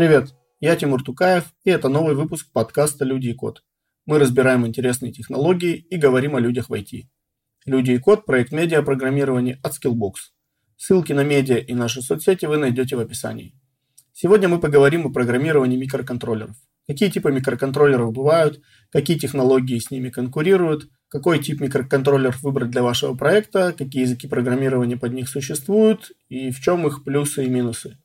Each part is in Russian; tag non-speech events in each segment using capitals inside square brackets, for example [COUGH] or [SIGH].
Привет, я Тимур Тукаев, и это новый выпуск подкаста «Люди и код». Мы разбираем интересные технологии и говорим о людях в IT. «Люди и код» – проект медиапрограммирования от Skillbox. Ссылки на медиа и наши соцсети вы найдете в описании. Сегодня мы поговорим о программировании микроконтроллеров. Какие типы микроконтроллеров бывают, какие технологии с ними конкурируют, какой тип микроконтроллеров выбрать для вашего проекта, какие языки программирования под них существуют и в чем их плюсы и минусы.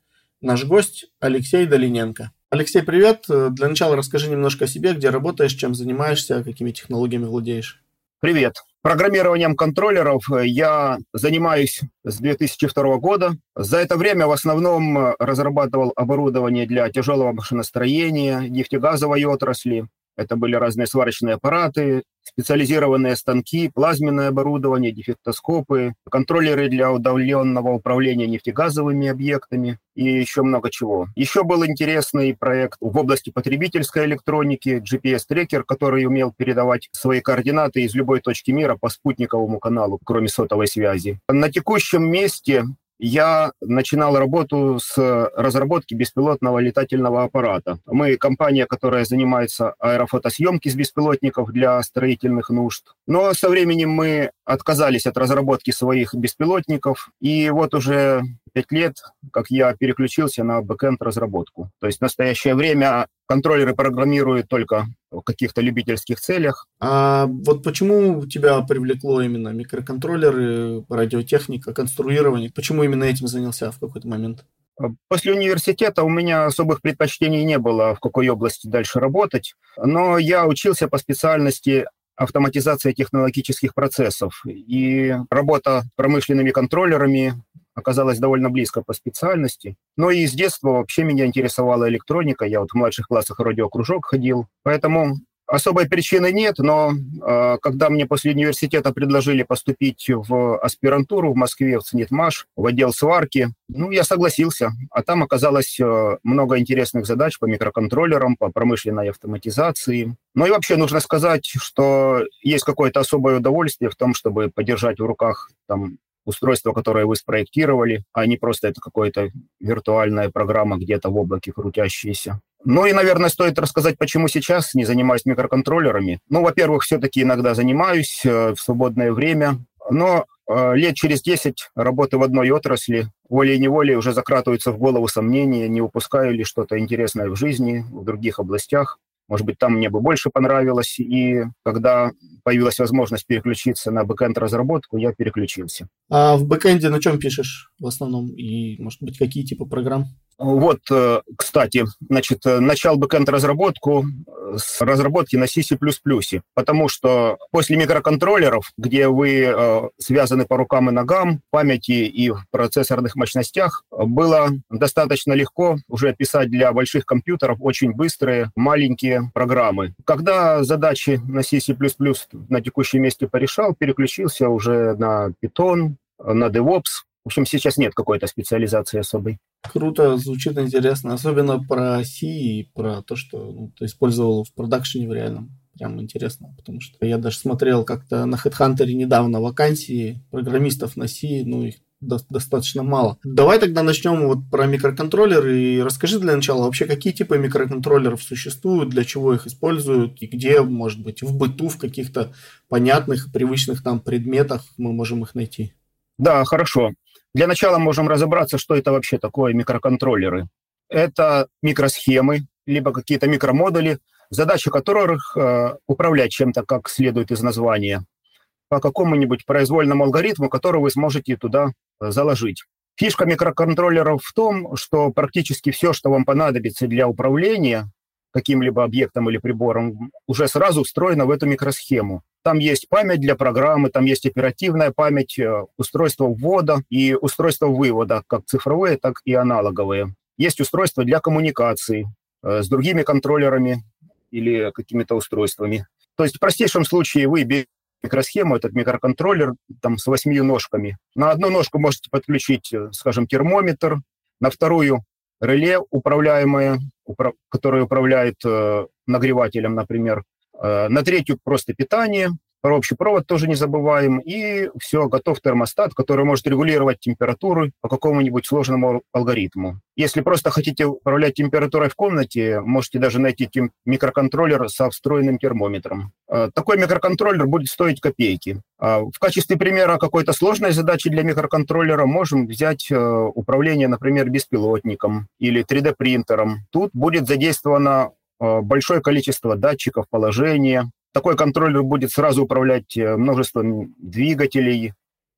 Наш гость Алексей Долиненко. Алексей, привет. Для начала расскажи немножко о себе, где работаешь, чем занимаешься, какими технологиями владеешь. Привет. Программированием контроллеров я занимаюсь с 2002 года. За это время в основном разрабатывал оборудование для тяжелого машиностроения, нефтегазовой отрасли, это были разные сварочные аппараты, специализированные станки, плазменное оборудование, дефектоскопы, контроллеры для удаленного управления нефтегазовыми объектами и еще много чего. Еще был интересный проект в области потребительской электроники, GPS-трекер, который умел передавать свои координаты из любой точки мира по спутниковому каналу, кроме сотовой связи. На текущем месте я начинал работу с разработки беспилотного летательного аппарата. Мы компания, которая занимается аэрофотосъемки с беспилотников для строительных нужд. Но со временем мы отказались от разработки своих беспилотников, и вот уже пять лет, как я переключился на бэкенд разработку. То есть в настоящее время контроллеры программируют только в каких-то любительских целях. А вот почему тебя привлекло именно микроконтроллеры, радиотехника, конструирование? Почему именно этим занялся в какой-то момент? После университета у меня особых предпочтений не было, в какой области дальше работать, но я учился по специальности автоматизация технологических процессов. И работа промышленными контроллерами оказалась довольно близко по специальности. Но и с детства вообще меня интересовала электроника. Я вот в младших классах радиокружок ходил. Поэтому Особой причины нет, но э, когда мне после университета предложили поступить в аспирантуру в Москве, в ЦНИТМАШ, в отдел сварки, ну, я согласился. А там оказалось э, много интересных задач по микроконтроллерам, по промышленной автоматизации. Ну и вообще нужно сказать, что есть какое-то особое удовольствие в том, чтобы подержать в руках там устройство, которое вы спроектировали, а не просто это какая-то виртуальная программа где-то в облаке крутящаяся. Ну и, наверное, стоит рассказать, почему сейчас не занимаюсь микроконтроллерами. Ну, во-первых, все-таки иногда занимаюсь э, в свободное время, но э, лет через 10 работы в одной отрасли волей-неволей уже закратываются в голову сомнения, не упускаю ли что-то интересное в жизни, в других областях. Может быть, там мне бы больше понравилось. И когда появилась возможность переключиться на бэкэнд-разработку, я переключился. А в бэкэнде на чем пишешь в основном? И, может быть, какие типы программ? Вот, э, кстати, значит, э, начал бэкэнд-разработку э, с разработки на C++, потому что после микроконтроллеров, где вы связаны по рукам и ногам, памяти и в процессорных мощностях, было достаточно легко уже писать для больших компьютеров очень быстрые, маленькие программы. Когда задачи на C++ на текущем месте порешал, переключился уже на Python, на DevOps, в общем, сейчас нет какой-то специализации особой. Круто, звучит интересно. Особенно про C и про то, что ну, ты использовал в продакшене в реальном. Прям интересно, потому что я даже смотрел как-то на HeadHunter недавно вакансии программистов на C, ну, их до- достаточно мало. Давай тогда начнем вот про микроконтроллеры и расскажи для начала вообще, какие типы микроконтроллеров существуют, для чего их используют и где, может быть, в быту, в каких-то понятных, привычных там предметах мы можем их найти. Да, хорошо. Для начала можем разобраться, что это вообще такое микроконтроллеры. Это микросхемы, либо какие-то микромодули, задача которых э, управлять чем-то, как следует из названия, по какому-нибудь произвольному алгоритму, который вы сможете туда э, заложить. Фишка микроконтроллеров в том, что практически все, что вам понадобится для управления каким-либо объектом или прибором, уже сразу встроено в эту микросхему. Там есть память для программы, там есть оперативная память, э, устройство ввода и устройство вывода, как цифровые, так и аналоговые. Есть устройство для коммуникации э, с другими контроллерами или какими-то устройствами. То есть в простейшем случае вы берете микросхему, этот микроконтроллер там с восьми ножками. На одну ножку можете подключить, э, скажем, термометр, на вторую реле управляемое, упра- которое управляет э, нагревателем, например, Э, на третью просто питание, общий провод тоже не забываем. И все, готов термостат, который может регулировать температуру по какому-нибудь сложному алгоритму. Если просто хотите управлять температурой в комнате, можете даже найти микроконтроллер со встроенным термометром. Э, такой микроконтроллер будет стоить копейки. А в качестве примера какой-то сложной задачи для микроконтроллера можем взять э, управление, например, беспилотником или 3D-принтером. Тут будет задействовано э, большое количество датчиков положения. Такой контроллер будет сразу управлять множеством двигателей,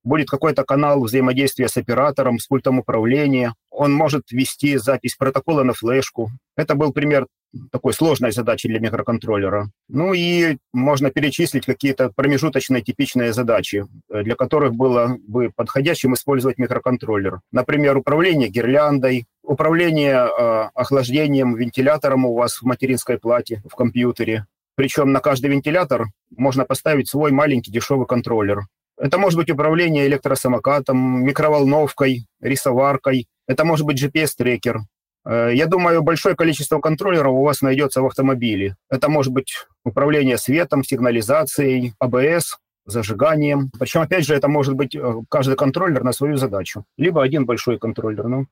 будет какой-то канал взаимодействия с оператором, с пультом управления. Он может вести запись протокола на флешку. Это был пример такой сложной задачи для микроконтроллера. Ну и можно перечислить какие-то промежуточные типичные задачи, э, для которых было бы подходящим использовать микроконтроллер. Например, управление гирляндой, управление э, охлаждением, вентилятором у вас в материнской плате, в компьютере. Причем на каждый вентилятор можно поставить свой маленький дешевый контроллер. Это может быть управление электросамокатом, микроволновкой, рисоваркой. Это может быть GPS-трекер. Э, я думаю, большое количество контроллеров у вас найдется в автомобиле. Это может быть управление светом, сигнализацией, АБС, зажиганием. Причем, опять же, это может быть э, каждый контроллер на свою задачу. Либо один большой контроллер. Ну,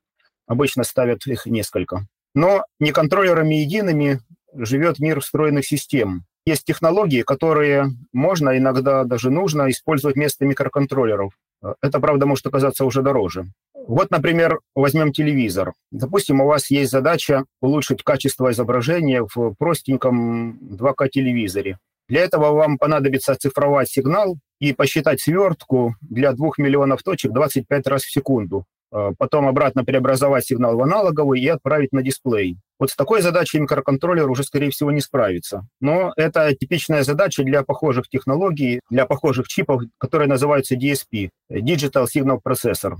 обычно ставят их несколько. Но не контроллерами едиными живет мир встроенных систем. Есть технологии, которые можно, иногда даже нужно использовать вместо микроконтроллеров. Это, правда, может оказаться уже дороже. Вот, например, возьмем телевизор. Допустим, у вас есть задача улучшить качество изображения в простеньком 2К-телевизоре. Для этого вам понадобится оцифровать сигнал и посчитать свертку для 2 миллионов точек 25 раз в секунду. Э, потом обратно преобразовать сигнал в аналоговый и отправить на дисплей. Вот с такой задачей микроконтроллер уже, скорее всего, не справится. Но это типичная задача для похожих технологий, для похожих чипов, которые называются DSP – Digital Signal Processor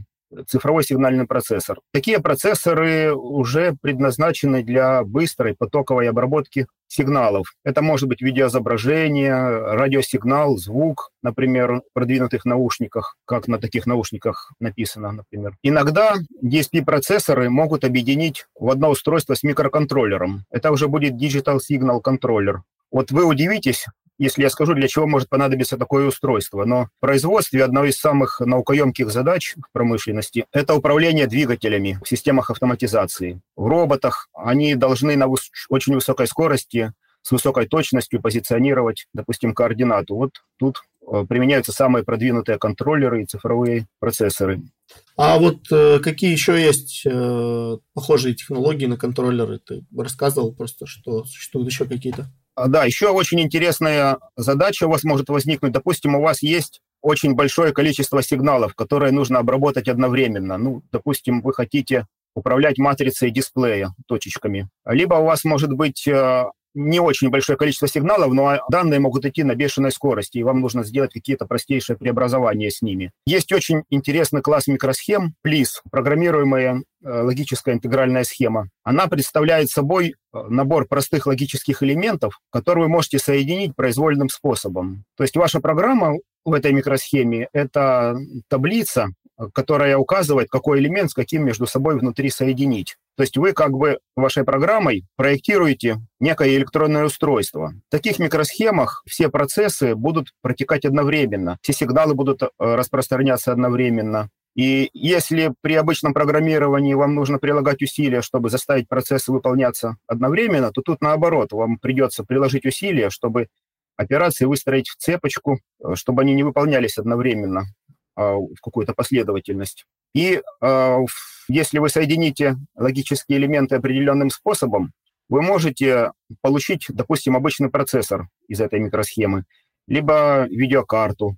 цифровой сигнальный процессор. Такие процессоры уже предназначены для быстрой потоковой обработки сигналов. Это может быть видеоизображение, радиосигнал, звук, например, в продвинутых наушниках, как на таких наушниках написано, например. Иногда DSP-процессоры могут объединить в одно устройство с микроконтроллером. Это уже будет Digital Signal Controller. Вот вы удивитесь, если я скажу, для чего может понадобиться такое устройство. Но в производстве одна из самых наукоемких задач в промышленности – это управление двигателями в системах автоматизации. В роботах они должны на очень высокой скорости с высокой точностью позиционировать, допустим, координату. Вот тут э, применяются самые продвинутые контроллеры и цифровые процессоры. А вот э, какие еще есть э, похожие технологии на контроллеры? Ты рассказывал просто, что существуют еще какие-то? А, да, еще очень интересная задача у вас может возникнуть. Допустим, у вас есть очень большое количество сигналов, которые нужно обработать одновременно. Ну, допустим, вы хотите управлять матрицей дисплея точечками. Либо у вас может быть э, не очень большое количество сигналов, но данные могут идти на бешеной скорости, и вам нужно сделать какие-то простейшие преобразования с ними. Есть очень интересный класс микросхем, PLIS, программируемая э, логическая интегральная схема. Она представляет собой э, набор простых логических элементов, которые вы можете соединить произвольным способом. То есть ваша программа в этой микросхеме – это таблица, которая указывает, какой элемент с каким между собой внутри соединить. То есть вы как бы вашей программой проектируете некое электронное устройство. В таких микросхемах все процессы будут протекать одновременно, все сигналы будут э, распространяться одновременно. И если при обычном программировании вам нужно прилагать усилия, чтобы заставить процессы выполняться одновременно, то тут наоборот, вам придется приложить усилия, чтобы операции выстроить в цепочку, э, чтобы они не выполнялись одновременно. А, в какую-то последовательность. И а, если вы соедините логические элементы определенным способом, вы можете получить, допустим, обычный процессор из этой микросхемы, либо видеокарту,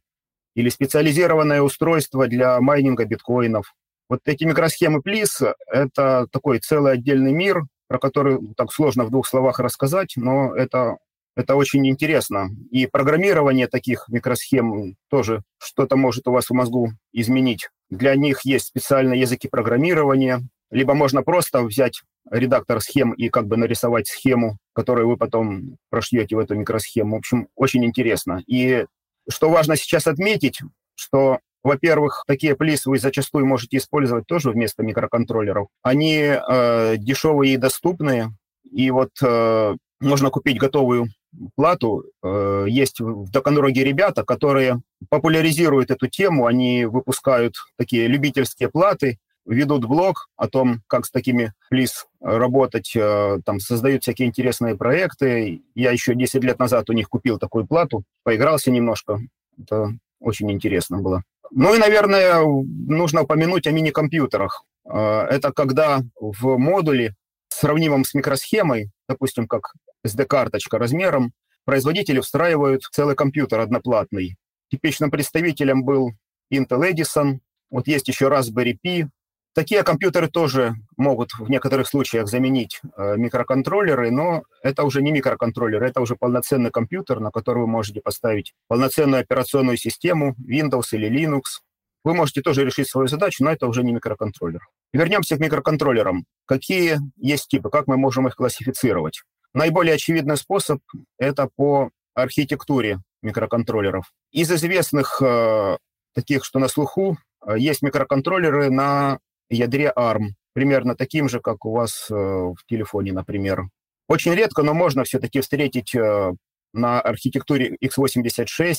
или специализированное устройство для майнинга биткоинов. Вот эти микросхемы PLIS — это такой целый отдельный мир, про который так сложно в двух словах рассказать, но это это очень интересно. И программирование таких микросхем тоже что-то может у вас в мозгу изменить. Для них есть специальные языки программирования. Либо можно просто взять редактор схем и как бы нарисовать схему, которую вы потом прошьете в эту микросхему. В общем, очень интересно. И что важно сейчас отметить, что во-первых, такие плисы вы зачастую можете использовать тоже вместо микроконтроллеров. Они э, дешевые и доступные. И вот э, можно купить готовую плату. Э, есть в Таганроге ребята, которые популяризируют эту тему, они выпускают такие любительские платы, ведут блог о том, как с такими плиз работать, э, там создают всякие интересные проекты. Я еще 10 лет назад у них купил такую плату, поигрался немножко. Это очень интересно было. Ну и, наверное, нужно упомянуть о мини-компьютерах. Э, это когда в модуле, сравнимом с микросхемой, допустим, как SD-карточка размером, производители встраивают целый компьютер одноплатный. Типичным представителем был Intel Edison, вот есть еще Raspberry Pi. Такие компьютеры тоже могут в некоторых случаях заменить э, микроконтроллеры, но это уже не микроконтроллер, это уже полноценный компьютер, на который вы можете поставить полноценную операционную систему, Windows или Linux. Вы можете тоже решить свою задачу, но это уже не микроконтроллер. Вернемся к микроконтроллерам. Какие есть типы, как мы можем их классифицировать? Наиболее очевидный способ – это по архитектуре микроконтроллеров. Из известных э, таких, что на слуху, э, есть микроконтроллеры на ядре ARM, примерно таким же, как у вас э, в телефоне, например. Очень редко, но можно все-таки встретить э, на архитектуре x86.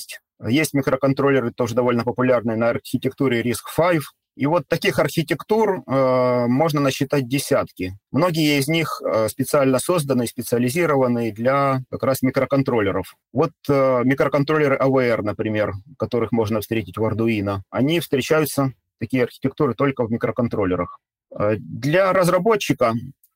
Есть микроконтроллеры, тоже довольно популярные, на архитектуре RISC-V. И вот таких архитектур э, можно насчитать десятки. Многие из них э, специально созданы, специализированы для как раз микроконтроллеров. Вот э, микроконтроллеры AVR, например, которых можно встретить в Arduino, они встречаются, такие архитектуры, только в микроконтроллерах. Э, для разработчика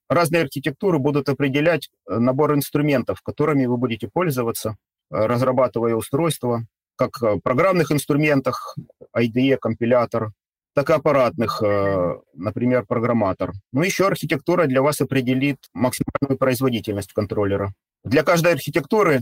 разные архитектуры будут определять э, набор инструментов, которыми вы будете пользоваться, разрабатывая устройство, как в программных инструментах, IDE, компилятор, так и аппаратных, э, например, программатор. Ну, еще архитектура для вас определит максимальную производительность контроллера. Для каждой архитектуры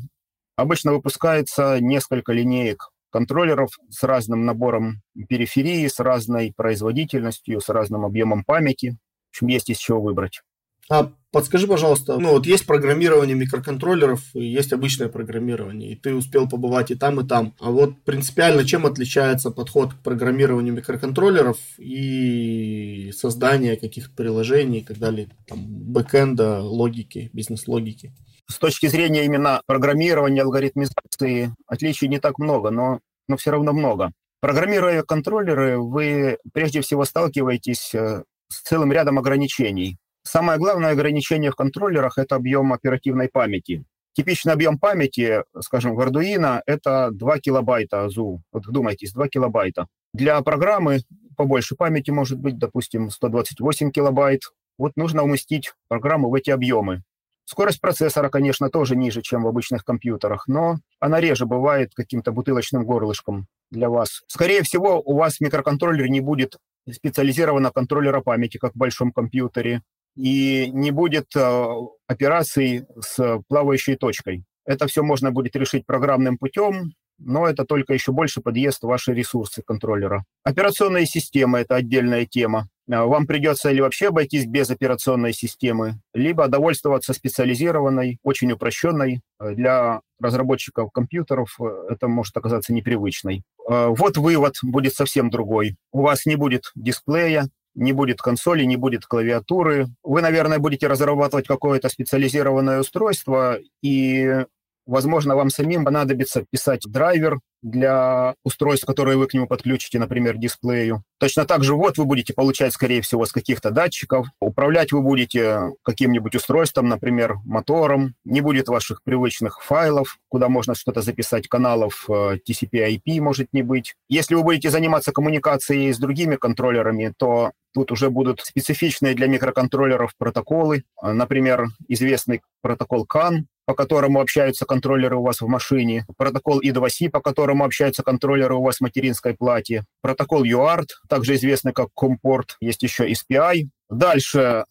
обычно выпускается несколько линеек контроллеров с разным набором периферии, с разной производительностью, с разным объемом памяти. В общем, есть из чего выбрать. А подскажи, пожалуйста, ну вот есть программирование микроконтроллеров и есть обычное программирование, и ты успел побывать и там, и там. А вот принципиально чем отличается подход к программированию микроконтроллеров и создание каких-то приложений и так далее, там, бэкэнда, логики, бизнес-логики? С точки зрения именно программирования, алгоритмизации, отличий не так много, но, но все равно много. Программируя контроллеры, вы прежде всего сталкиваетесь э, с целым рядом ограничений. Самое главное ограничение в контроллерах – это объем оперативной памяти. Типичный объем памяти, скажем, в Arduino – это 2 килобайта АЗУ. Вот вдумайтесь, 2 килобайта. Для программы побольше памяти может быть, допустим, 128 килобайт. Вот нужно уместить программу в эти объемы. Скорость процессора, конечно, тоже ниже, чем в обычных компьютерах, но она реже бывает каким-то бутылочным горлышком для вас. Скорее всего, у вас микроконтроллер не будет специализированного контроллера памяти, как в большом компьютере и не будет э, операций с плавающей точкой. Это все можно будет решить программным путем, но это только еще больше подъест ваши ресурсы контроллера. Операционные системы – это отдельная тема. Э, вам придется или вообще обойтись без операционной системы, либо довольствоваться специализированной, очень упрощенной. Э, для разработчиков компьютеров это может оказаться непривычной. Вот вывод будет совсем другой. У вас не будет дисплея, не будет консоли, не будет клавиатуры. Вы, наверное, будете разрабатывать какое-то специализированное устройство, и, возможно, вам самим понадобится писать драйвер для устройств, которые вы к нему подключите, например, дисплею. Точно так же вот вы будете получать, скорее всего, с каких-то датчиков. Управлять вы будете каким-нибудь устройством, например, мотором. Не будет ваших привычных файлов, куда можно что-то записать, каналов э, TCP-IP может не быть. Если вы будете заниматься коммуникацией с другими контроллерами, то Тут уже будут специфичные для микроконтроллеров протоколы, например, известный протокол CAN, по которому общаются контроллеры у вас в машине, протокол I2C, по которому общаются контроллеры у вас в материнской плате, протокол UART, также известный как COMPORT, есть еще SPI. Дальше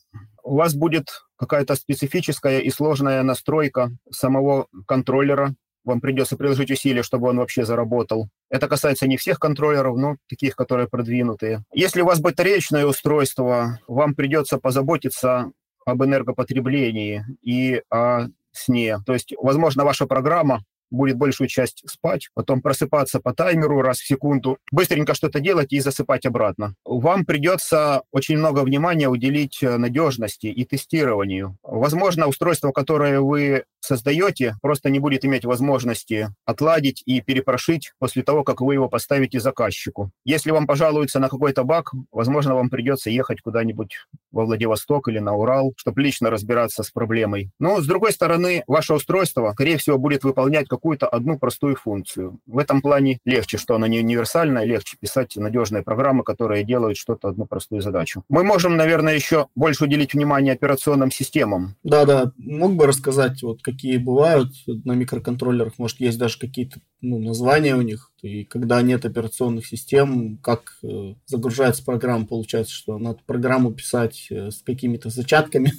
у вас будет какая-то специфическая и сложная настройка самого контроллера, вам придется приложить усилия, чтобы он вообще заработал. Это касается не всех контроллеров, но таких, которые продвинутые. Если у вас батареечное устройство, вам придется позаботиться об энергопотреблении и о сне. То есть, возможно, ваша программа будет большую часть спать, потом просыпаться по таймеру раз в секунду, быстренько что-то делать и засыпать обратно. Вам придется очень много внимания уделить э, надежности и тестированию. Возможно, устройство, которое вы создаете, просто не будет иметь возможности отладить и перепрошить после того, как вы его поставите заказчику. Если вам пожалуются на какой-то баг, возможно, вам придется ехать куда-нибудь во Владивосток или на Урал, чтобы лично разбираться с проблемой. Но, с другой стороны, ваше устройство, скорее всего, будет выполнять какую-то одну простую функцию. В этом плане легче, что она не универсальная, легче писать надежные программы, которые делают что-то, одну простую задачу. Мы можем, наверное, еще больше уделить внимание операционным системам. Да-да, мог бы рассказать, вот какие бывают на микроконтроллерах, может, есть даже какие-то ну, названия у них, и когда нет операционных систем, как э, загружается программа, получается, что надо программу писать э, с какими-то зачатками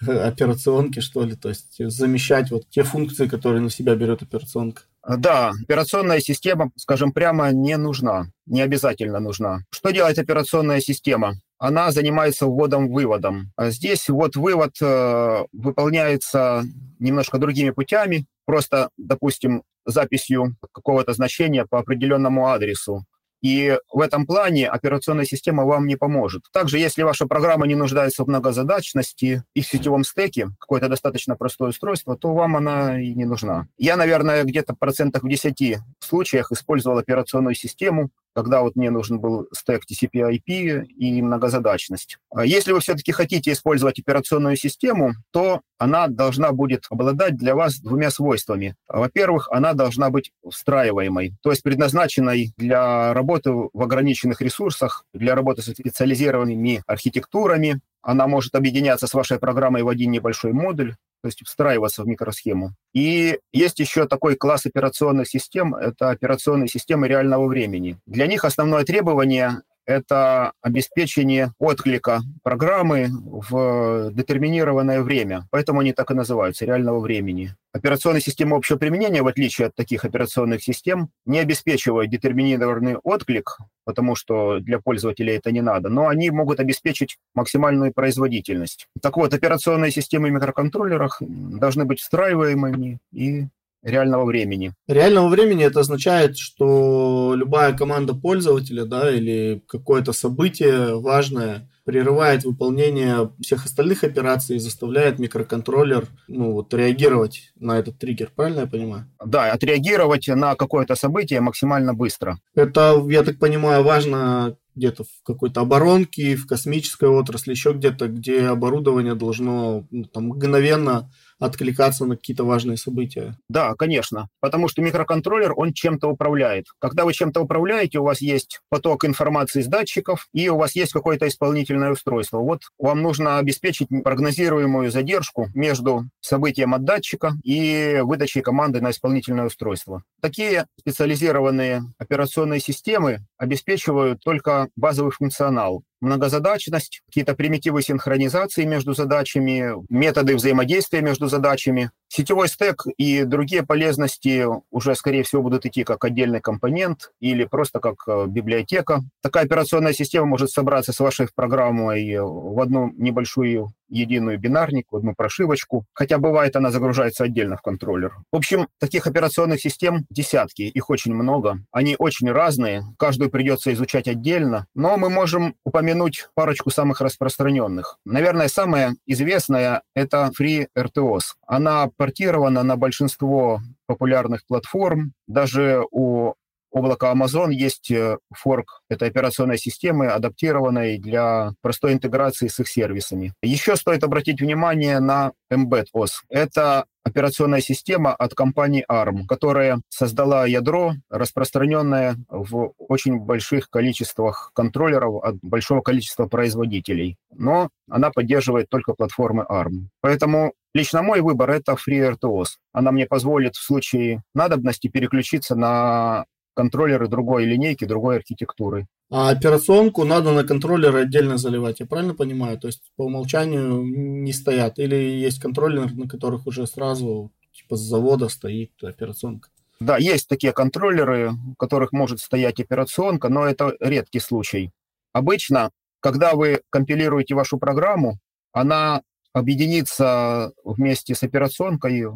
[LAUGHS] операционки, что ли, то есть замещать вот те функции, которые на себя берет операционка. Да, операционная система, скажем прямо, не нужна, не обязательно нужна. Что делает операционная система? Она занимается вводом-выводом. А здесь вот вывод э, выполняется немножко другими путями. Просто, допустим, записью какого-то значения по определенному адресу. И в этом плане операционная система вам не поможет. Также, если ваша программа не нуждается в многозадачности и в сетевом стеке, какое-то достаточно простое устройство, то вам она и не нужна. Я, наверное, где-то в процентах в 10 случаях использовал операционную систему, когда вот мне нужен был стек TCP-IP и многозадачность. А если вы все-таки хотите использовать операционную систему, то она должна будет обладать для вас двумя свойствами. Во-первых, она должна быть встраиваемой, то есть предназначенной для работы в ограниченных ресурсах, для работы с специализированными архитектурами. Она может объединяться с вашей программой в один небольшой модуль, то есть встраиваться в микросхему. И есть еще такой класс операционных систем, это операционные системы реального времени. Для них основное требование это обеспечение отклика программы в детерминированное время. Поэтому они так и называются, реального времени. Операционные системы общего применения, в отличие от таких операционных систем, не обеспечивают детерминированный отклик, потому что для пользователя это не надо, но они могут обеспечить максимальную производительность. Так вот, операционные системы в микроконтроллерах должны быть встраиваемыми и реального времени. Реального времени это означает, что любая команда пользователя, да, или какое-то событие важное прерывает выполнение всех остальных операций и заставляет микроконтроллер ну, вот, реагировать на этот триггер, правильно я понимаю? Да, отреагировать на какое-то событие максимально быстро. Это, я так понимаю, важно где-то в какой-то оборонке, в космической отрасли, еще где-то, где оборудование должно ну, там, мгновенно откликаться на какие-то важные события. Да, конечно, потому что микроконтроллер, он чем-то управляет. Когда вы чем-то управляете, у вас есть поток информации из датчиков, и у вас есть какое-то исполнительное устройство. Вот вам нужно обеспечить прогнозируемую задержку между событием от датчика и выдачей команды на исполнительное устройство. Такие специализированные операционные системы обеспечивают только базовый функционал многозадачность, какие-то примитивы синхронизации между задачами, методы взаимодействия между задачами. Сетевой стек и другие полезности уже, скорее всего, будут идти как отдельный компонент или просто как э, библиотека. Такая операционная система может собраться с вашей программой в одну небольшую единую бинарник, одну прошивочку, хотя бывает она загружается отдельно в контроллер. В общем, таких операционных систем десятки, их очень много. Они очень разные, каждую придется изучать отдельно, но мы можем упомянуть парочку самых распространенных. Наверное, самая известная — это FreeRTOS. Она портирована на большинство популярных платформ. Даже у облака Amazon есть э, форк этой операционной системы, адаптированной для простой интеграции с их сервисами. Еще стоит обратить внимание на Embed OS. Это операционная система от компании ARM, которая создала ядро, распространенное в очень больших количествах контроллеров от большого количества производителей. Но она поддерживает только платформы ARM. Поэтому лично мой выбор — это FreeRTOS. Она мне позволит в случае надобности переключиться на контроллеры другой линейки, другой архитектуры. А операционку надо на контроллеры отдельно заливать, я правильно понимаю? То есть по умолчанию не стоят? Или есть контроллеры, на которых уже сразу типа с завода стоит операционка? Да, есть такие контроллеры, у которых может стоять операционка, но это редкий случай. Обычно, когда вы компилируете вашу программу, она объединится вместе с операционкой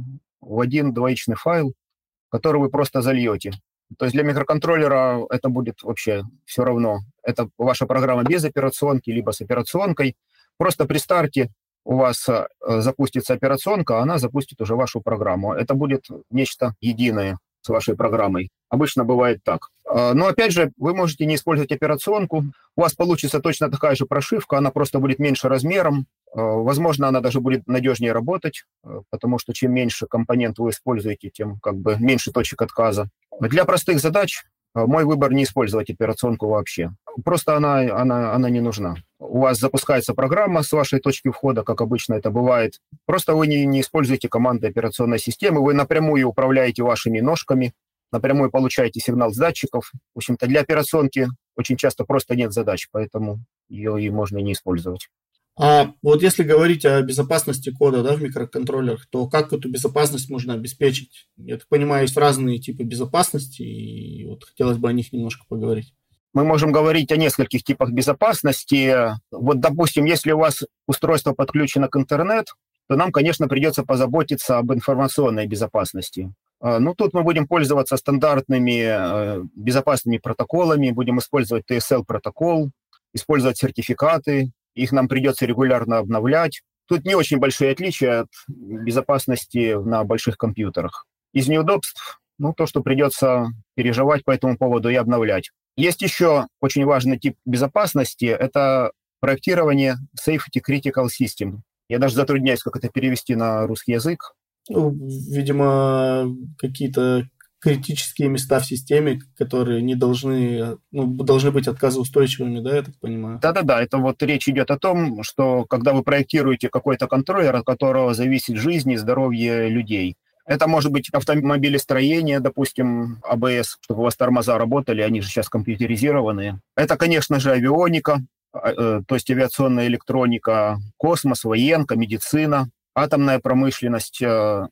в один двоичный файл, который вы просто зальете. То есть для микроконтроллера это будет вообще все равно. Это ваша программа без операционки, либо с операционкой. Просто при старте у вас э, запустится операционка, она запустит уже вашу программу. Это будет нечто единое с вашей программой. Обычно бывает так. А, но опять же, вы можете не использовать операционку. У вас получится точно такая же прошивка, она просто будет меньше размером. А, возможно, она даже будет надежнее работать, потому что чем меньше компонент вы используете, тем как бы меньше точек отказа. Для простых задач мой выбор не использовать операционку вообще. Просто она, она, она не нужна. У вас запускается программа с вашей точки входа, как обычно это бывает. Просто вы не, не используете команды операционной системы, вы напрямую управляете вашими ножками, напрямую получаете сигнал с датчиков. В общем-то, для операционки очень часто просто нет задач, поэтому ее и можно не использовать. А вот если говорить о безопасности кода да, в микроконтроллерах, то как эту безопасность можно обеспечить? Я так понимаю, есть разные типы безопасности, и вот хотелось бы о них немножко поговорить. Мы можем говорить о нескольких типах безопасности. Вот, допустим, если у вас устройство подключено к интернету, то нам, конечно, придется позаботиться об информационной безопасности. А, ну, тут мы будем пользоваться стандартными э, безопасными протоколами, будем использовать TSL-протокол, использовать сертификаты, их нам придется регулярно обновлять. Тут не очень большие отличия от безопасности на больших компьютерах. Из неудобств, ну, то, что придется переживать по этому поводу и обновлять. Есть еще очень важный тип безопасности, это проектирование Safety Critical System. Я даже затрудняюсь, как это перевести на русский язык. Ну, видимо, какие-то критические места в системе, которые не должны, ну, должны быть отказоустойчивыми, да, я так понимаю? Да-да-да, это вот речь идет о том, что когда вы проектируете какой-то контроллер, от которого зависит жизнь и здоровье людей, это может быть автомобилестроение, допустим, АБС, чтобы у вас тормоза работали, они же сейчас компьютеризированные. Это, конечно же, авионика, а, э, то есть авиационная электроника, космос, военка, медицина атомная промышленность, э,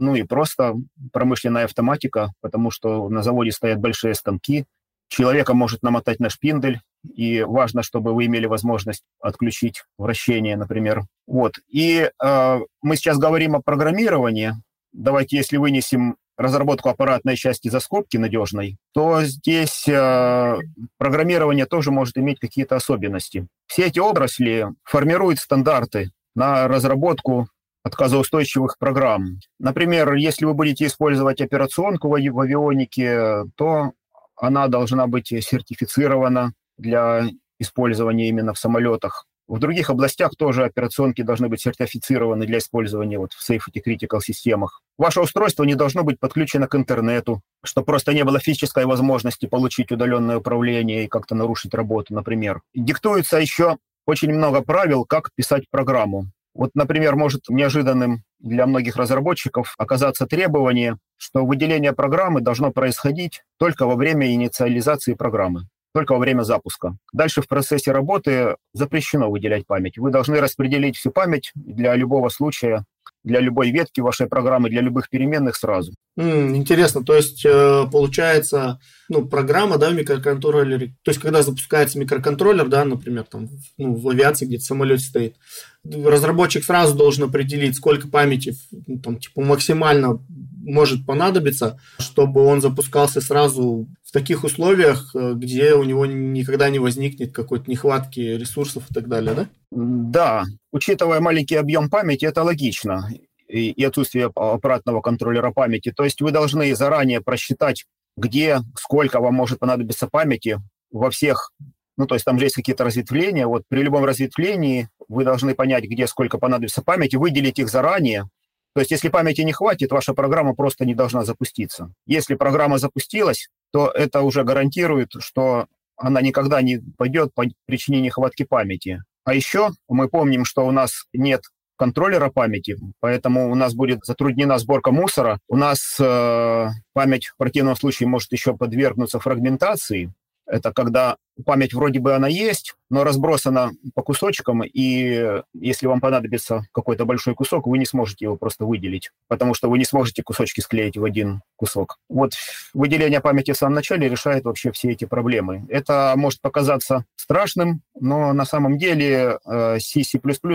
ну и просто промышленная автоматика, потому что на заводе стоят большие станки, человека может намотать на шпиндель, и важно, чтобы вы имели возможность отключить вращение, например. Вот. И э, мы сейчас говорим о программировании. Давайте, если вынесем разработку аппаратной части за скобки надежной, то здесь э, программирование тоже может иметь какие-то особенности. Все эти отрасли формируют стандарты на разработку отказоустойчивых программ. Например, если вы будете использовать операционку в авионике, то она должна быть сертифицирована для использования именно в самолетах. В других областях тоже операционки должны быть сертифицированы для использования вот в Safety Critical системах. Ваше устройство не должно быть подключено к интернету, чтобы просто не было физической возможности получить удаленное управление и как-то нарушить работу, например. Диктуется еще очень много правил, как писать программу. Вот, например, может неожиданным для многих разработчиков оказаться требование, что выделение программы должно происходить только во время инициализации программы, только во время запуска. Дальше в процессе работы запрещено выделять память. Вы должны распределить всю память для любого случая для любой ветки вашей программы, для любых переменных сразу. Mm, интересно, то есть э, получается, ну, программа, да, в микроконтроллере, то есть когда запускается микроконтроллер, да, например, там, ну, в авиации где-то в самолете стоит, разработчик сразу должен определить, сколько памяти, ну, там, типа, максимально может понадобиться, чтобы он запускался сразу в таких условиях, э, где у него никогда не возникнет какой-то нехватки ресурсов и так далее, да? Да, учитывая маленький объем памяти, это логично и, отсутствие аппаратного контроллера памяти. То есть вы должны заранее просчитать, где, сколько вам может понадобиться памяти во всех, ну, то есть там же есть какие-то разветвления. Вот при любом разветвлении вы должны понять, где сколько понадобится памяти, выделить их заранее. То есть если памяти не хватит, ваша программа просто не должна запуститься. Если программа запустилась, то это уже гарантирует, что она никогда не пойдет по причине нехватки памяти. А еще мы помним, что у нас нет контроллера памяти, поэтому у нас будет затруднена сборка мусора. У нас э, память в противном случае может еще подвергнуться фрагментации. Это когда память вроде бы она есть, но разбросана по кусочкам, и если вам понадобится какой-то большой кусок, вы не сможете его просто выделить, потому что вы не сможете кусочки склеить в один кусок. Вот выделение памяти в самом начале решает вообще все эти проблемы. Это может показаться страшным, но на самом деле э, C++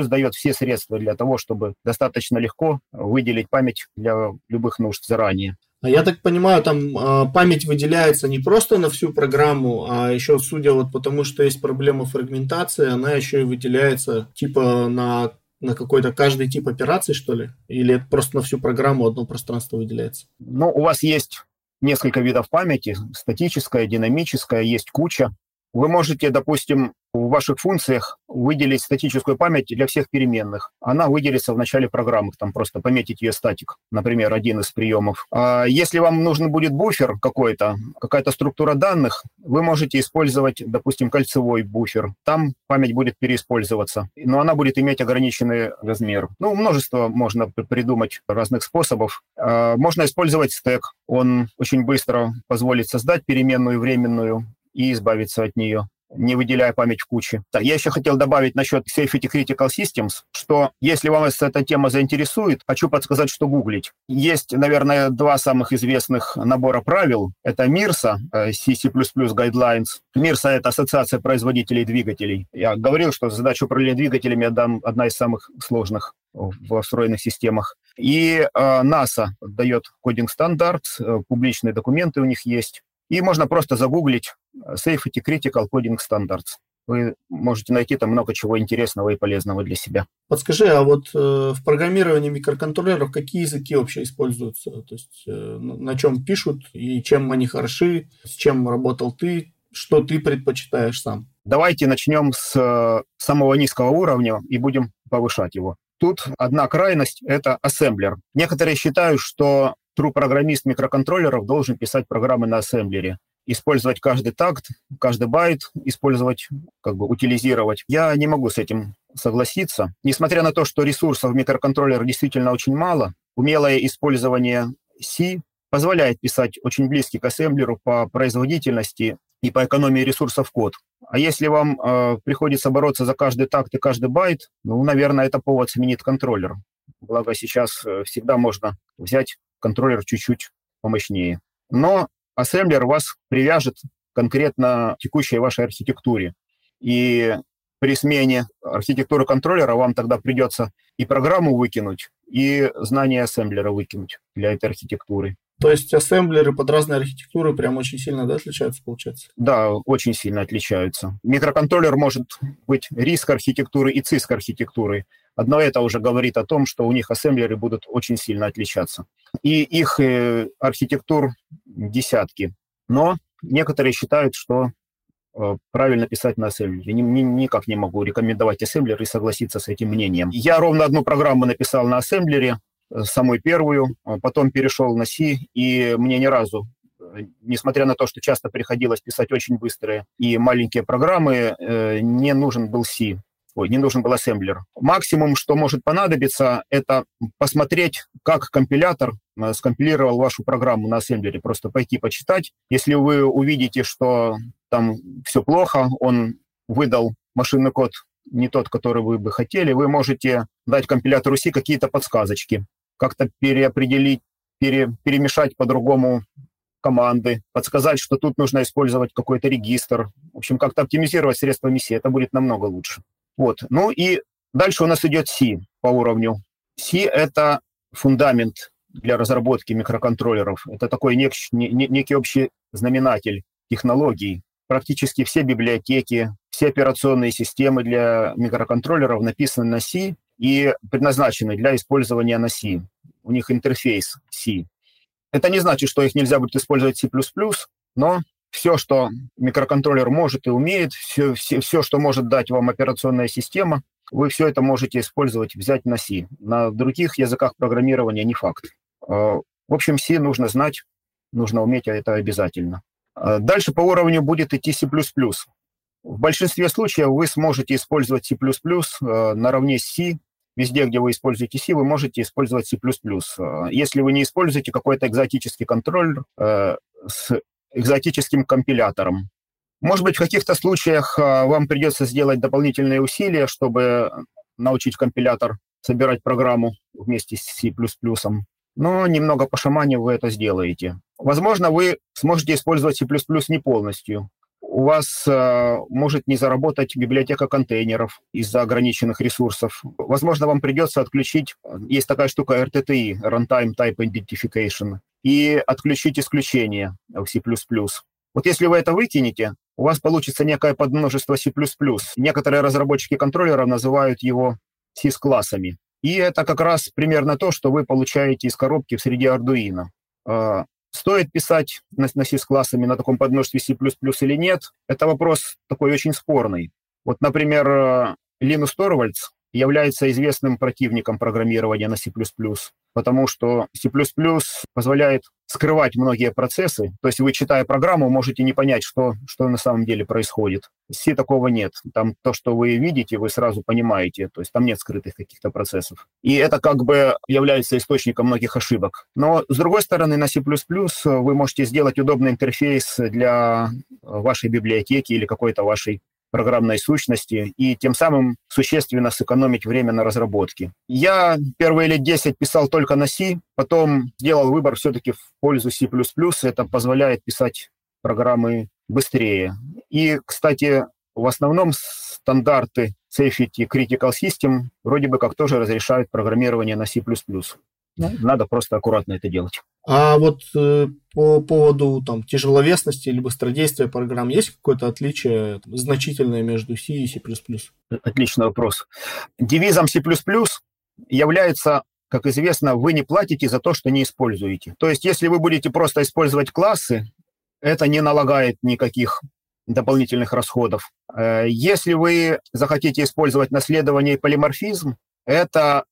дает все средства для того, чтобы достаточно легко выделить память для любых нужд заранее. А я так понимаю, там э, память выделяется не просто на всю программу, а еще, судя вот потому, что есть проблема фрагментации, она еще и выделяется типа на, на какой-то каждый тип операций, что ли? Или это просто на всю программу одно пространство выделяется? Ну, у вас есть несколько видов памяти, статическая, динамическая, есть куча. Вы можете, допустим, в ваших функциях выделить статическую память для всех переменных. Она выделится в начале программы, там просто пометить ее статик, например, один из приемов. А если вам нужен будет буфер какой-то, какая-то структура данных, вы можете использовать, допустим, кольцевой буфер. Там память будет переиспользоваться, но она будет иметь ограниченный размер. Ну, множество можно придумать разных способов. А можно использовать стек. Он очень быстро позволит создать переменную временную и избавиться от нее не выделяя память в куче. Я еще хотел добавить насчет Safety Critical Systems, что если вас эта тема заинтересует, хочу подсказать, что гуглить. Есть, наверное, два самых известных набора правил. Это MIRSA, CC++ Guidelines. MIRSA — это Ассоциация производителей двигателей. Я говорил, что задача управления двигателями одна из самых сложных в встроенных системах. И э, NASA дает кодинг-стандарт, э, публичные документы у них есть. И можно просто загуглить э, Safety Critical Coding Standards. Вы можете найти там много чего интересного и полезного для себя. Подскажи, а вот э, в программировании микроконтроллеров какие языки вообще используются? То есть э, на чем пишут и чем они хороши, с чем работал ты, что ты предпочитаешь сам? Давайте начнем с э, самого низкого уровня и будем повышать его. Тут одна крайность – это ассемблер. Некоторые считают, что true-программист микроконтроллеров должен писать программы на ассемблере использовать каждый такт, каждый байт, использовать, как бы утилизировать. Я не могу с этим согласиться. Несмотря на то, что ресурсов в микроконтроллер действительно очень мало, умелое использование C позволяет писать очень близкий к ассемблеру по производительности и по экономии ресурсов код. А если вам э, приходится бороться за каждый такт и каждый байт, ну, наверное, это повод сменить контроллер. Благо сейчас э, всегда можно взять контроллер чуть-чуть помощнее. Но ассемблер вас привяжет конкретно текущей вашей архитектуре. И при смене архитектуры контроллера вам тогда придется и программу выкинуть, и знание ассемблера выкинуть для этой архитектуры. То есть ассемблеры под разные архитектуры прям очень сильно да, отличаются, получается? Да, очень сильно отличаются. Микроконтроллер может быть риск архитектуры и циск архитектуры. Одно это уже говорит о том, что у них ассемблеры будут очень сильно отличаться. И их э, архитектур десятки. Но некоторые считают, что э, правильно писать на ассемблере. Ни, ни, никак не могу рекомендовать ассемблер и согласиться с этим мнением. Я ровно одну программу написал на ассемблере, э, самую первую, а потом перешел на C, и мне ни разу несмотря на то, что часто приходилось писать очень быстрые и маленькие программы, не нужен был C ой, не нужен был ассемблер. Максимум, что может понадобиться, это посмотреть, как компилятор э, скомпилировал вашу программу на ассемблере, просто пойти почитать. Если вы увидите, что там все плохо, он выдал машинный код не тот, который вы бы хотели, вы можете дать компилятору C какие-то подсказочки, как-то переопределить, пере, перемешать по-другому команды, подсказать, что тут нужно использовать какой-то регистр. В общем, как-то оптимизировать средства C, это будет намного лучше. Вот. Ну и дальше у нас идет C по уровню. C – это фундамент для разработки микроконтроллеров. Это такой нек, не, некий общий знаменатель технологий. Практически все библиотеки, все операционные системы для микроконтроллеров написаны на C и предназначены для использования на C. У них интерфейс C. Это не значит, что их нельзя будет использовать C++, но все, что микроконтроллер может и умеет, все, все, все, что может дать вам операционная система, вы все это можете использовать, взять на C. На других языках программирования не факт. А, в общем, C нужно знать, нужно уметь, а это обязательно. А, дальше по уровню будет идти C++. В большинстве случаев вы сможете использовать C++ наравне с C. Везде, где вы используете C, вы можете использовать C++. Если вы не используете какой-то экзотический контроллер с экзотическим компилятором. Может быть, в каких-то случаях а, вам придется сделать дополнительные усилия, чтобы научить компилятор собирать программу вместе с C++. Но немного пошаманив вы это сделаете. Возможно, вы сможете использовать C++ не полностью. У вас э, может не заработать библиотека контейнеров из-за ограниченных ресурсов. Возможно, вам придется отключить, есть такая штука RTTI, Runtime Type Identification, и отключить исключение в C++. Вот если вы это выкинете, у вас получится некое подмножество C++. Некоторые разработчики контроллеров называют его C с классами. И это как раз примерно то, что вы получаете из коробки в среде Arduino. А, стоит писать на, на C с классами на таком подмножестве C++ или нет, это вопрос такой очень спорный. Вот, например, Линус Торвальдс является известным противником программирования на C++, потому что C++ позволяет скрывать многие процессы. То есть вы, читая программу, можете не понять, что, что на самом деле происходит. C такого нет. Там то, что вы видите, вы сразу понимаете. То есть там нет скрытых каких-то процессов. И это как бы является источником многих ошибок. Но, с другой стороны, на C++ вы можете сделать удобный интерфейс для вашей библиотеки или какой-то вашей программной сущности и тем самым существенно сэкономить время на разработке. Я первые лет 10 писал только на C, потом сделал выбор все-таки в пользу C++. Это позволяет писать программы быстрее. И, кстати, в основном стандарты Safety Critical System вроде бы как тоже разрешают программирование на C++. Ну, надо просто аккуратно это делать. А вот э, по поводу там, тяжеловесности или быстродействия программ есть какое-то отличие там, значительное между C и C++? Отличный вопрос. Девизом C++ является, как известно, вы не платите за то, что не используете. То есть, если вы будете просто использовать классы, это не налагает никаких дополнительных расходов. Э, если вы захотите использовать наследование и полиморфизм, это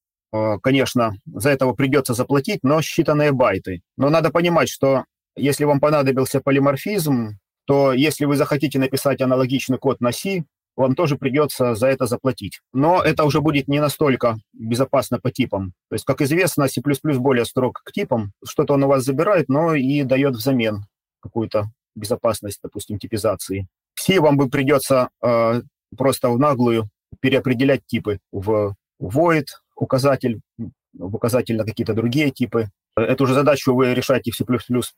конечно, за этого придется заплатить, но считанные байты. Но надо понимать, что если вам понадобился полиморфизм, то если вы захотите написать аналогичный код на C, вам тоже придется за это заплатить. Но это уже будет не настолько безопасно по типам. То есть, как известно, C++ более строг к типам. Что-то он у вас забирает, но и дает взамен какую-то безопасность, допустим, типизации. В C вам бы придется э, просто в наглую переопределять типы в void, указатель, в указатель на какие-то другие типы. Эту же задачу вы решаете в C++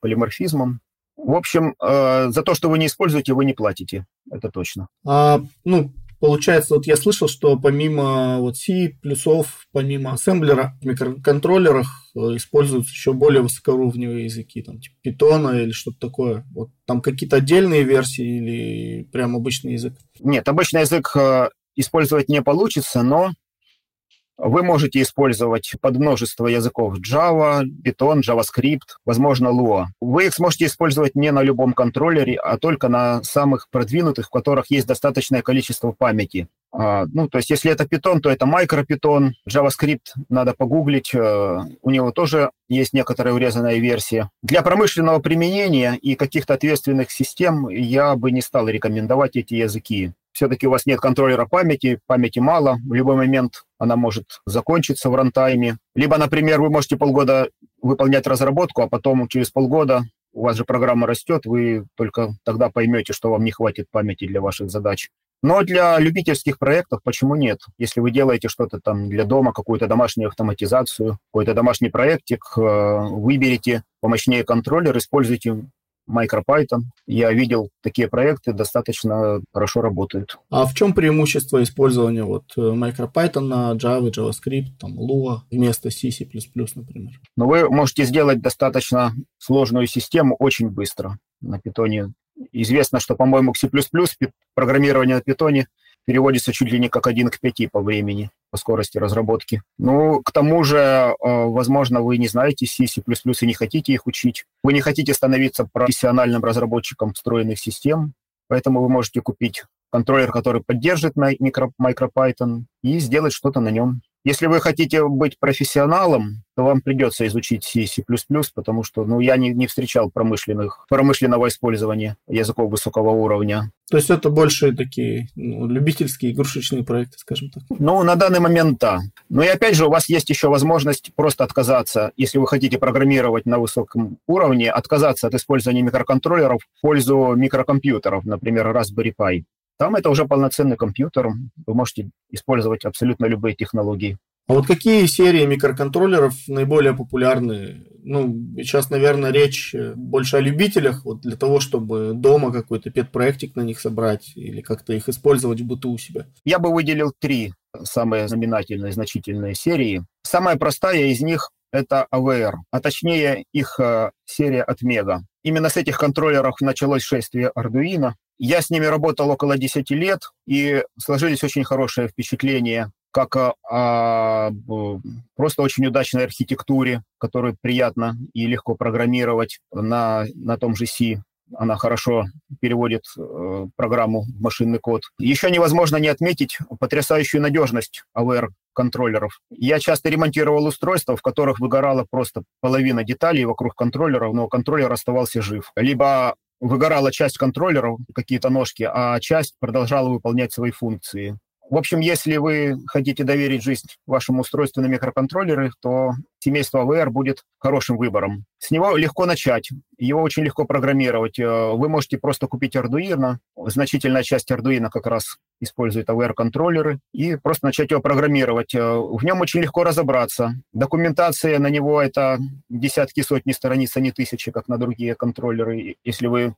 полиморфизмом. В общем, э, за то, что вы не используете, вы не платите. Это точно. А, ну, получается, вот я слышал, что помимо вот C плюсов, помимо ассемблера, в микроконтроллерах э, используются еще более высокоуровневые языки, там, типа питона или что-то такое. Вот там какие-то отдельные версии или прям обычный язык? Нет, обычный язык э, использовать не получится, но вы можете использовать подмножество языков Java, Python, JavaScript, возможно, Lua. Вы их сможете использовать не на любом контроллере, а только на самых продвинутых, в которых есть достаточное количество памяти. А, ну, то есть, если это Python, то это MicroPython. JavaScript надо погуглить. Э, у него тоже есть некоторая урезанная версия. Для промышленного применения и каких-то ответственных систем я бы не стал рекомендовать эти языки все-таки у вас нет контроллера памяти, памяти мало, в любой момент она может закончиться в рантайме. Либо, например, вы можете полгода выполнять разработку, а потом через полгода у вас же программа растет, вы только тогда поймете, что вам не хватит памяти для ваших задач. Но для любительских проектов почему нет? Если вы делаете что-то там для дома, какую-то домашнюю автоматизацию, какой-то домашний проектик, э, выберите помощнее контроллер, используйте MicroPython. Я видел такие проекты, достаточно хорошо работают. А в чем преимущество использования вот э, MicroPython Java, JavaScript, там, Lua вместо C, C++, например? Ну, вы можете сделать достаточно сложную систему очень быстро на Python. Известно, что, по-моему, к C++ программирование на Python переводится чуть ли не как один к пяти по времени, по скорости разработки. Ну, к тому же, э, возможно, вы не знаете C, и не хотите их учить. Вы не хотите становиться профессиональным разработчиком встроенных систем, поэтому вы можете купить контроллер, который поддержит MicroPython, и сделать что-то на нем. Если вы хотите быть профессионалом, то вам придется изучить C, C++, потому что ну, я не, не встречал промышленных, промышленного использования языков высокого уровня. То есть это больше такие ну, любительские игрушечные проекты, скажем так? Ну, на данный момент да. Но и опять же, у вас есть еще возможность просто отказаться, если вы хотите программировать на высоком уровне, отказаться от использования микроконтроллеров в пользу микрокомпьютеров, например, Raspberry Pi. Там это уже полноценный компьютер, вы можете использовать абсолютно любые технологии. А вот какие серии микроконтроллеров наиболее популярны? Ну, сейчас, наверное, речь больше о любителях, вот для того, чтобы дома какой-то пет-проектик на них собрать или как-то их использовать в быту у себя. Я бы выделил три самые знаменательные, значительные серии. Самая простая из них – это AVR, а точнее их э, серия от Mega. Именно с этих контроллеров началось шествие Arduino. Я с ними работал около 10 лет, и сложились очень хорошие впечатления как о, о просто очень удачной архитектуре, которую приятно и легко программировать на, на том же C. Она хорошо переводит э, программу в машинный код. Еще невозможно не отметить потрясающую надежность AWR контроллеров. Я часто ремонтировал устройства, в которых выгорала просто половина деталей вокруг контроллеров, но контроллер оставался жив. Либо выгорала часть контроллеров, какие-то ножки, а часть продолжала выполнять свои функции. В общем, если вы хотите доверить жизнь вашему устройству на микроконтроллеры, то семейство VR будет хорошим выбором. С него легко начать, его очень легко программировать. Э, вы можете просто купить Arduino, значительная часть Arduino как раз использует AWR-контроллеры, и просто начать его программировать. Э, в нем очень легко разобраться. Документация на него — это десятки, сотни страниц, а не тысячи, как на другие контроллеры, если вы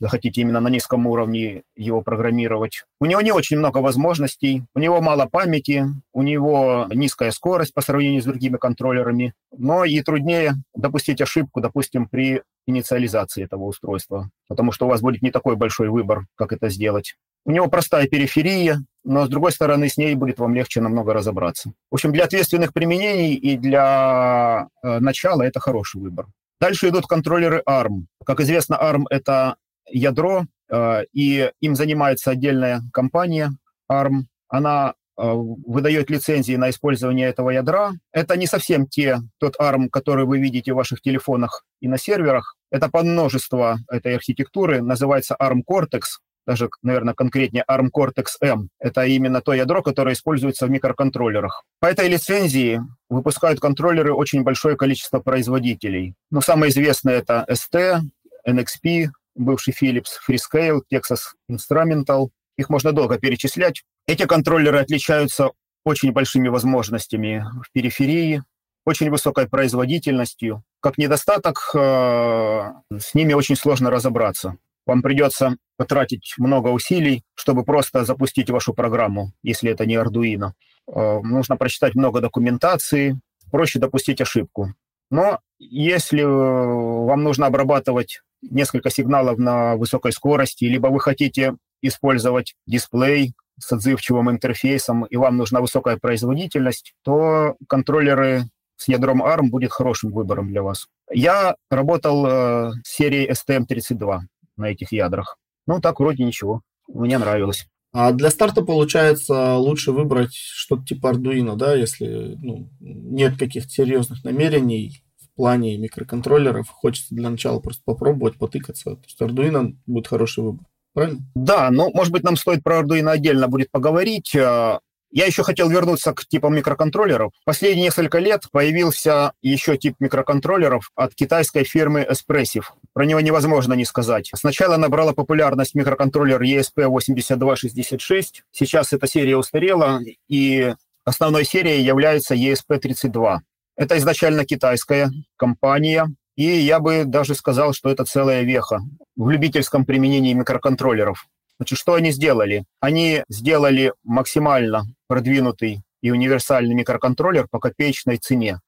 захотите именно на низком уровне его программировать. У него не очень много возможностей, у него мало памяти, у него низкая скорость по сравнению с другими контроллерами, но и труднее допустить ошибку, допустим, при инициализации этого устройства, потому что у вас будет не такой большой выбор, как это сделать. У него простая периферия, но, с другой стороны, с ней будет вам легче намного разобраться. В общем, для ответственных применений и для э, начала это хороший выбор. Дальше идут контроллеры ARM. Как известно, ARM — это ядро, э, и им занимается отдельная компания ARM. Она выдает лицензии на использование этого ядра. Это не совсем те, тот ARM, который вы видите в ваших телефонах и на серверах. Это подмножество этой архитектуры, называется ARM Cortex даже, наверное, конкретнее ARM Cortex-M. Это именно то ядро, которое используется в микроконтроллерах. По этой лицензии выпускают контроллеры очень большое количество производителей. Но самые известные это ST, NXP, бывший Philips, Freescale, Texas Instrumental. Их можно долго перечислять. Эти контроллеры отличаются очень большими возможностями в периферии, очень высокой производительностью. Как недостаток, э, с ними очень сложно разобраться вам придется потратить много усилий, чтобы просто запустить вашу программу, если это не Arduino. Э, нужно прочитать много документации, проще допустить ошибку. Но если э, вам нужно обрабатывать несколько сигналов на высокой скорости, либо вы хотите использовать дисплей с отзывчивым интерфейсом, и вам нужна высокая производительность, то контроллеры с ядром ARM будет хорошим выбором для вас. Я работал э, с серией STM32 на этих ядрах. Ну, так вроде ничего. Мне нравилось. А для старта, получается, лучше выбрать что-то типа Arduino, да, если ну, нет каких-то серьезных намерений в плане микроконтроллеров, хочется для начала просто попробовать, потыкаться. То есть Arduino будет хороший выбор. Правильно? Да, но, может быть, нам стоит про Arduino отдельно будет поговорить. А, я еще хотел вернуться к типам микроконтроллеров. Последние несколько лет появился еще тип микроконтроллеров от китайской фирмы Espressif. Про него невозможно не сказать. Сначала набрала популярность микроконтроллер ESP8266. Сейчас эта серия устарела, и основной серией является ESP32. Это изначально китайская компания, и я бы даже сказал, что это целая веха в любительском применении микроконтроллеров. Значит, что они сделали? Они сделали максимально продвинутый и универсальный микроконтроллер по копеечной цене.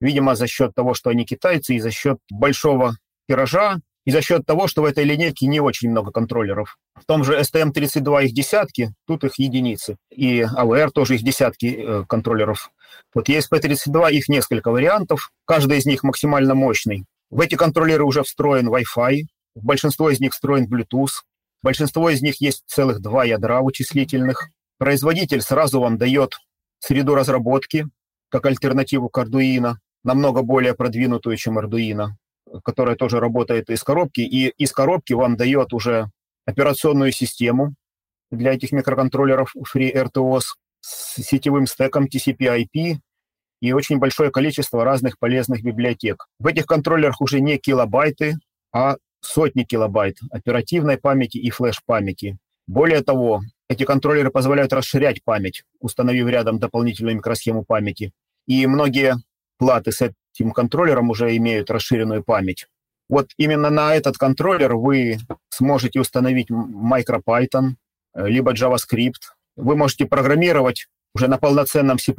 Видимо, за счет того, что они китайцы, и за счет большого тиража, и за счет того, что в этой линейке не очень много контроллеров. В том же STM32 их десятки, тут их единицы. И AWR тоже их десятки э, контроллеров. Вот ESP32, их несколько вариантов, каждый из них максимально мощный. В эти контроллеры уже встроен Wi-Fi, в большинство из них встроен Bluetooth, большинство из них есть целых два ядра вычислительных. Производитель сразу вам дает среду разработки, как альтернативу к Arduino, намного более продвинутую, чем Arduino, которая тоже работает из коробки, и из коробки вам дает уже операционную систему для этих микроконтроллеров FreeRTOS с сетевым стеком TCP/IP и очень большое количество разных полезных библиотек. В этих контроллерах уже не килобайты, а сотни килобайт оперативной памяти и флеш-памяти. Более того, эти контроллеры позволяют расширять память, установив рядом дополнительную микросхему памяти. И многие платы с этим контроллером уже имеют расширенную память. Вот именно на этот контроллер вы сможете установить MicroPython, либо JavaScript. Вы можете программировать уже на полноценном C++,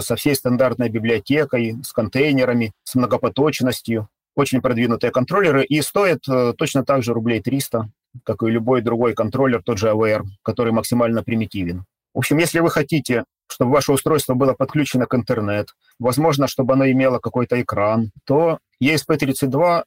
со всей стандартной библиотекой, с контейнерами, с многопоточностью. Очень продвинутые контроллеры и стоят э, точно так же рублей 300, как и любой другой контроллер, тот же AWR, который максимально примитивен. В общем, если вы хотите, чтобы ваше устройство было подключено к интернет, возможно, чтобы оно имело какой-то экран, то ESP32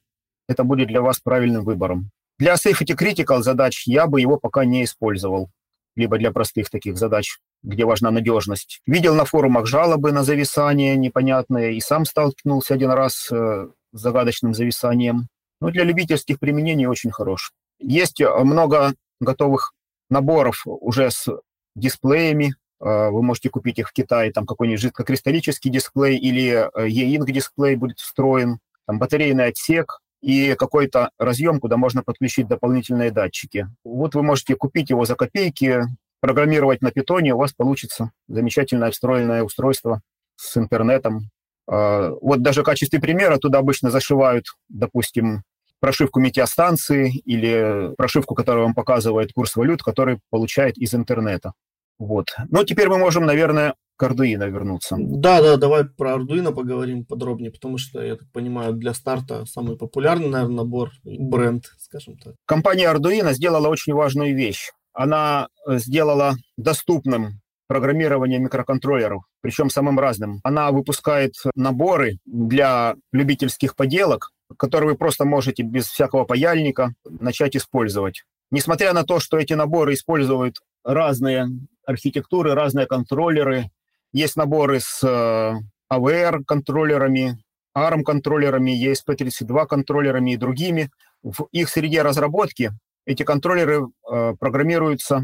это будет для вас правильным выбором. Для Safety Critical задач я бы его пока не использовал, либо для простых таких задач, где важна надежность. Видел на форумах жалобы на зависание непонятные, и сам столкнулся один раз э, с загадочным зависанием. Но для любительских применений очень хорош. Есть э, много готовых наборов уже с дисплеями. Э, вы можете купить их в Китае, там какой-нибудь жидкокристаллический дисплей или E-Ink дисплей будет встроен, там батарейный отсек, и какой-то разъем, куда можно подключить дополнительные датчики. Вот вы можете купить его за копейки, программировать на питоне, у вас получится замечательное встроенное устройство с интернетом. А, вот даже в качестве примера туда обычно зашивают, допустим, прошивку метеостанции или прошивку, которая вам показывает курс валют, который получает из интернета. Вот. Ну, теперь мы можем, наверное, к Arduino вернуться. Да, да, давай про Arduino поговорим подробнее, потому что, я так понимаю, для старта самый популярный, наверное, набор, бренд, скажем так. Компания Arduino сделала очень важную вещь. Она э, сделала доступным программирование микроконтроллеров, причем самым разным. Она выпускает наборы для любительских поделок, которые вы просто можете без всякого паяльника начать использовать. Несмотря на то, что эти наборы используют разные архитектуры, разные контроллеры, есть наборы с AVR-контроллерами, э, ARM-контроллерами, ESP32-контроллерами и другими. В их среде разработки эти контроллеры э, программируются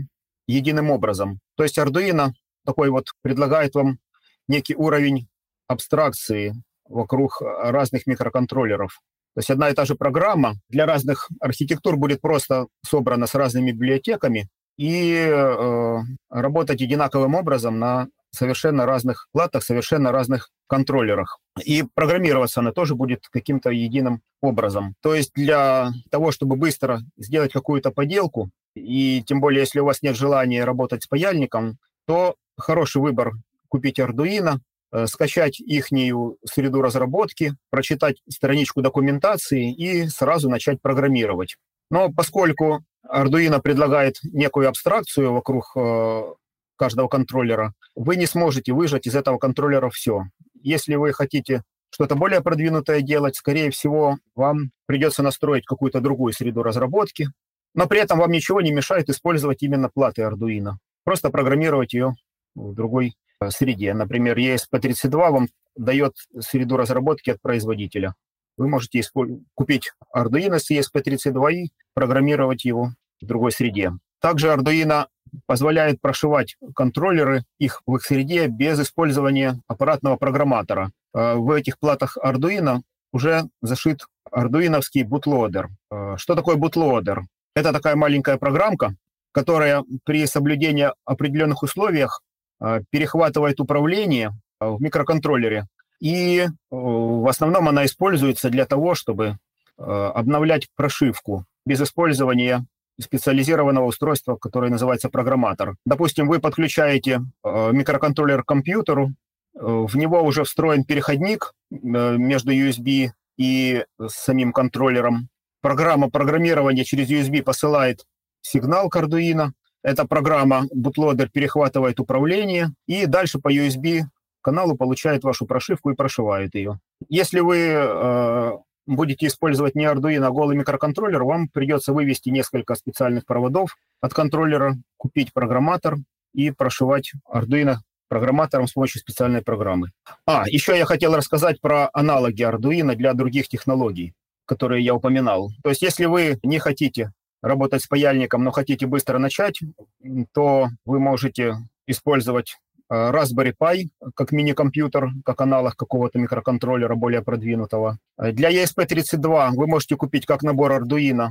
единым образом. То есть Arduino такой вот предлагает вам некий уровень абстракции вокруг разных микроконтроллеров. То есть одна и та же программа для разных архитектур будет просто собрана с разными библиотеками и э, работать одинаковым образом на совершенно разных платах, совершенно разных контроллерах. И программироваться она тоже будет каким-то единым образом. То есть для того, чтобы быстро сделать какую-то поделку, и тем более, если у вас нет желания работать с паяльником, то хороший выбор купить Arduino, э, скачать их среду разработки, прочитать страничку документации и сразу начать программировать. Но поскольку Arduino предлагает некую абстракцию вокруг э, каждого контроллера, вы не сможете выжать из этого контроллера все. Если вы хотите что-то более продвинутое делать, скорее всего, вам придется настроить какую-то другую среду разработки, но при этом вам ничего не мешает использовать именно платы Arduino. Просто программировать ее в другой э, среде. Например, ESP32 вам дает среду разработки от производителя. Вы можете купить Arduino с ESP32 и программировать его в другой среде. Также Arduino позволяет прошивать контроллеры их в их среде без использования аппаратного программатора. Э, в этих платах Arduino уже зашит ардуиновский бутлодер. Э, что такое бутлодер? Это такая маленькая программка, которая при соблюдении определенных условиях э, перехватывает управление в микроконтроллере. И в основном она используется для того, чтобы обновлять прошивку без использования специализированного устройства, которое называется программатор. Допустим, вы подключаете э, микроконтроллер к компьютеру, э, в него уже встроен переходник э, между USB и самим контроллером. Программа программирования через USB посылает сигнал к Arduino. Эта программа, бутлодер, перехватывает управление и дальше по USB каналу получает вашу прошивку и прошивает ее. Если вы будете использовать не Arduino, а голый микроконтроллер, вам придется вывести несколько специальных проводов от контроллера, купить программатор и прошивать Arduino программатором с помощью специальной программы. А, еще я хотел рассказать про аналоги Arduino для других технологий, которые я упоминал. То есть если вы не хотите работать с паяльником, но хотите быстро начать, то вы можете использовать Raspberry Pi как мини-компьютер, как аналог какого-то микроконтроллера более продвинутого. Э, для ESP32 вы можете купить как набор Arduino,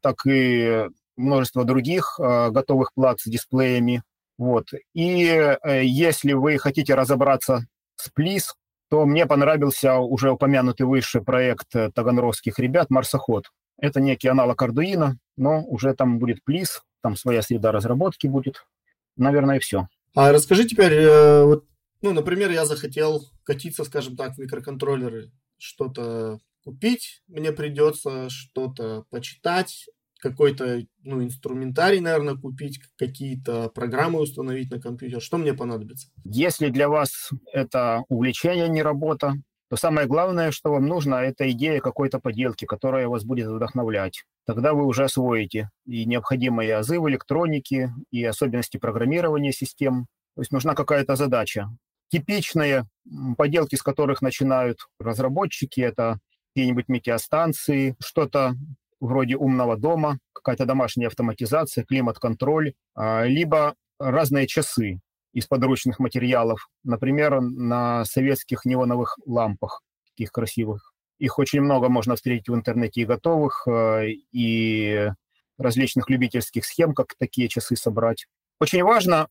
так и множество других э, готовых плат с дисплеями. Вот. И если вы хотите разобраться с Please, то мне понравился уже упомянутый выше проект таганрогских ребят «Марсоход». Это некий аналог Arduino, но уже там будет Please, там своя среда разработки будет. Наверное, и все. А расскажи теперь, э, вот, ну, например, я захотел катиться, скажем так, в микроконтроллеры, что-то купить мне придется, что-то почитать, какой-то ну, инструментарий, наверное, купить, какие-то программы установить на компьютер. Что мне понадобится? Если для вас это увлечение, а не работа, то самое главное, что вам нужно, это идея какой-то поделки, которая вас будет вдохновлять. Тогда вы уже освоите и необходимые азы в электронике, и особенности программирования систем. То есть нужна какая-то задача. Типичные поделки, с которых начинают разработчики, это какие-нибудь метеостанции, что-то вроде умного дома, какая-то домашняя автоматизация, климат-контроль, а, либо разные часы из подручных материалов, например, на советских неоновых лампах, таких красивых. Их очень много можно встретить в интернете и готовых, э, и различных любительских схем, как такие часы собрать. Очень важно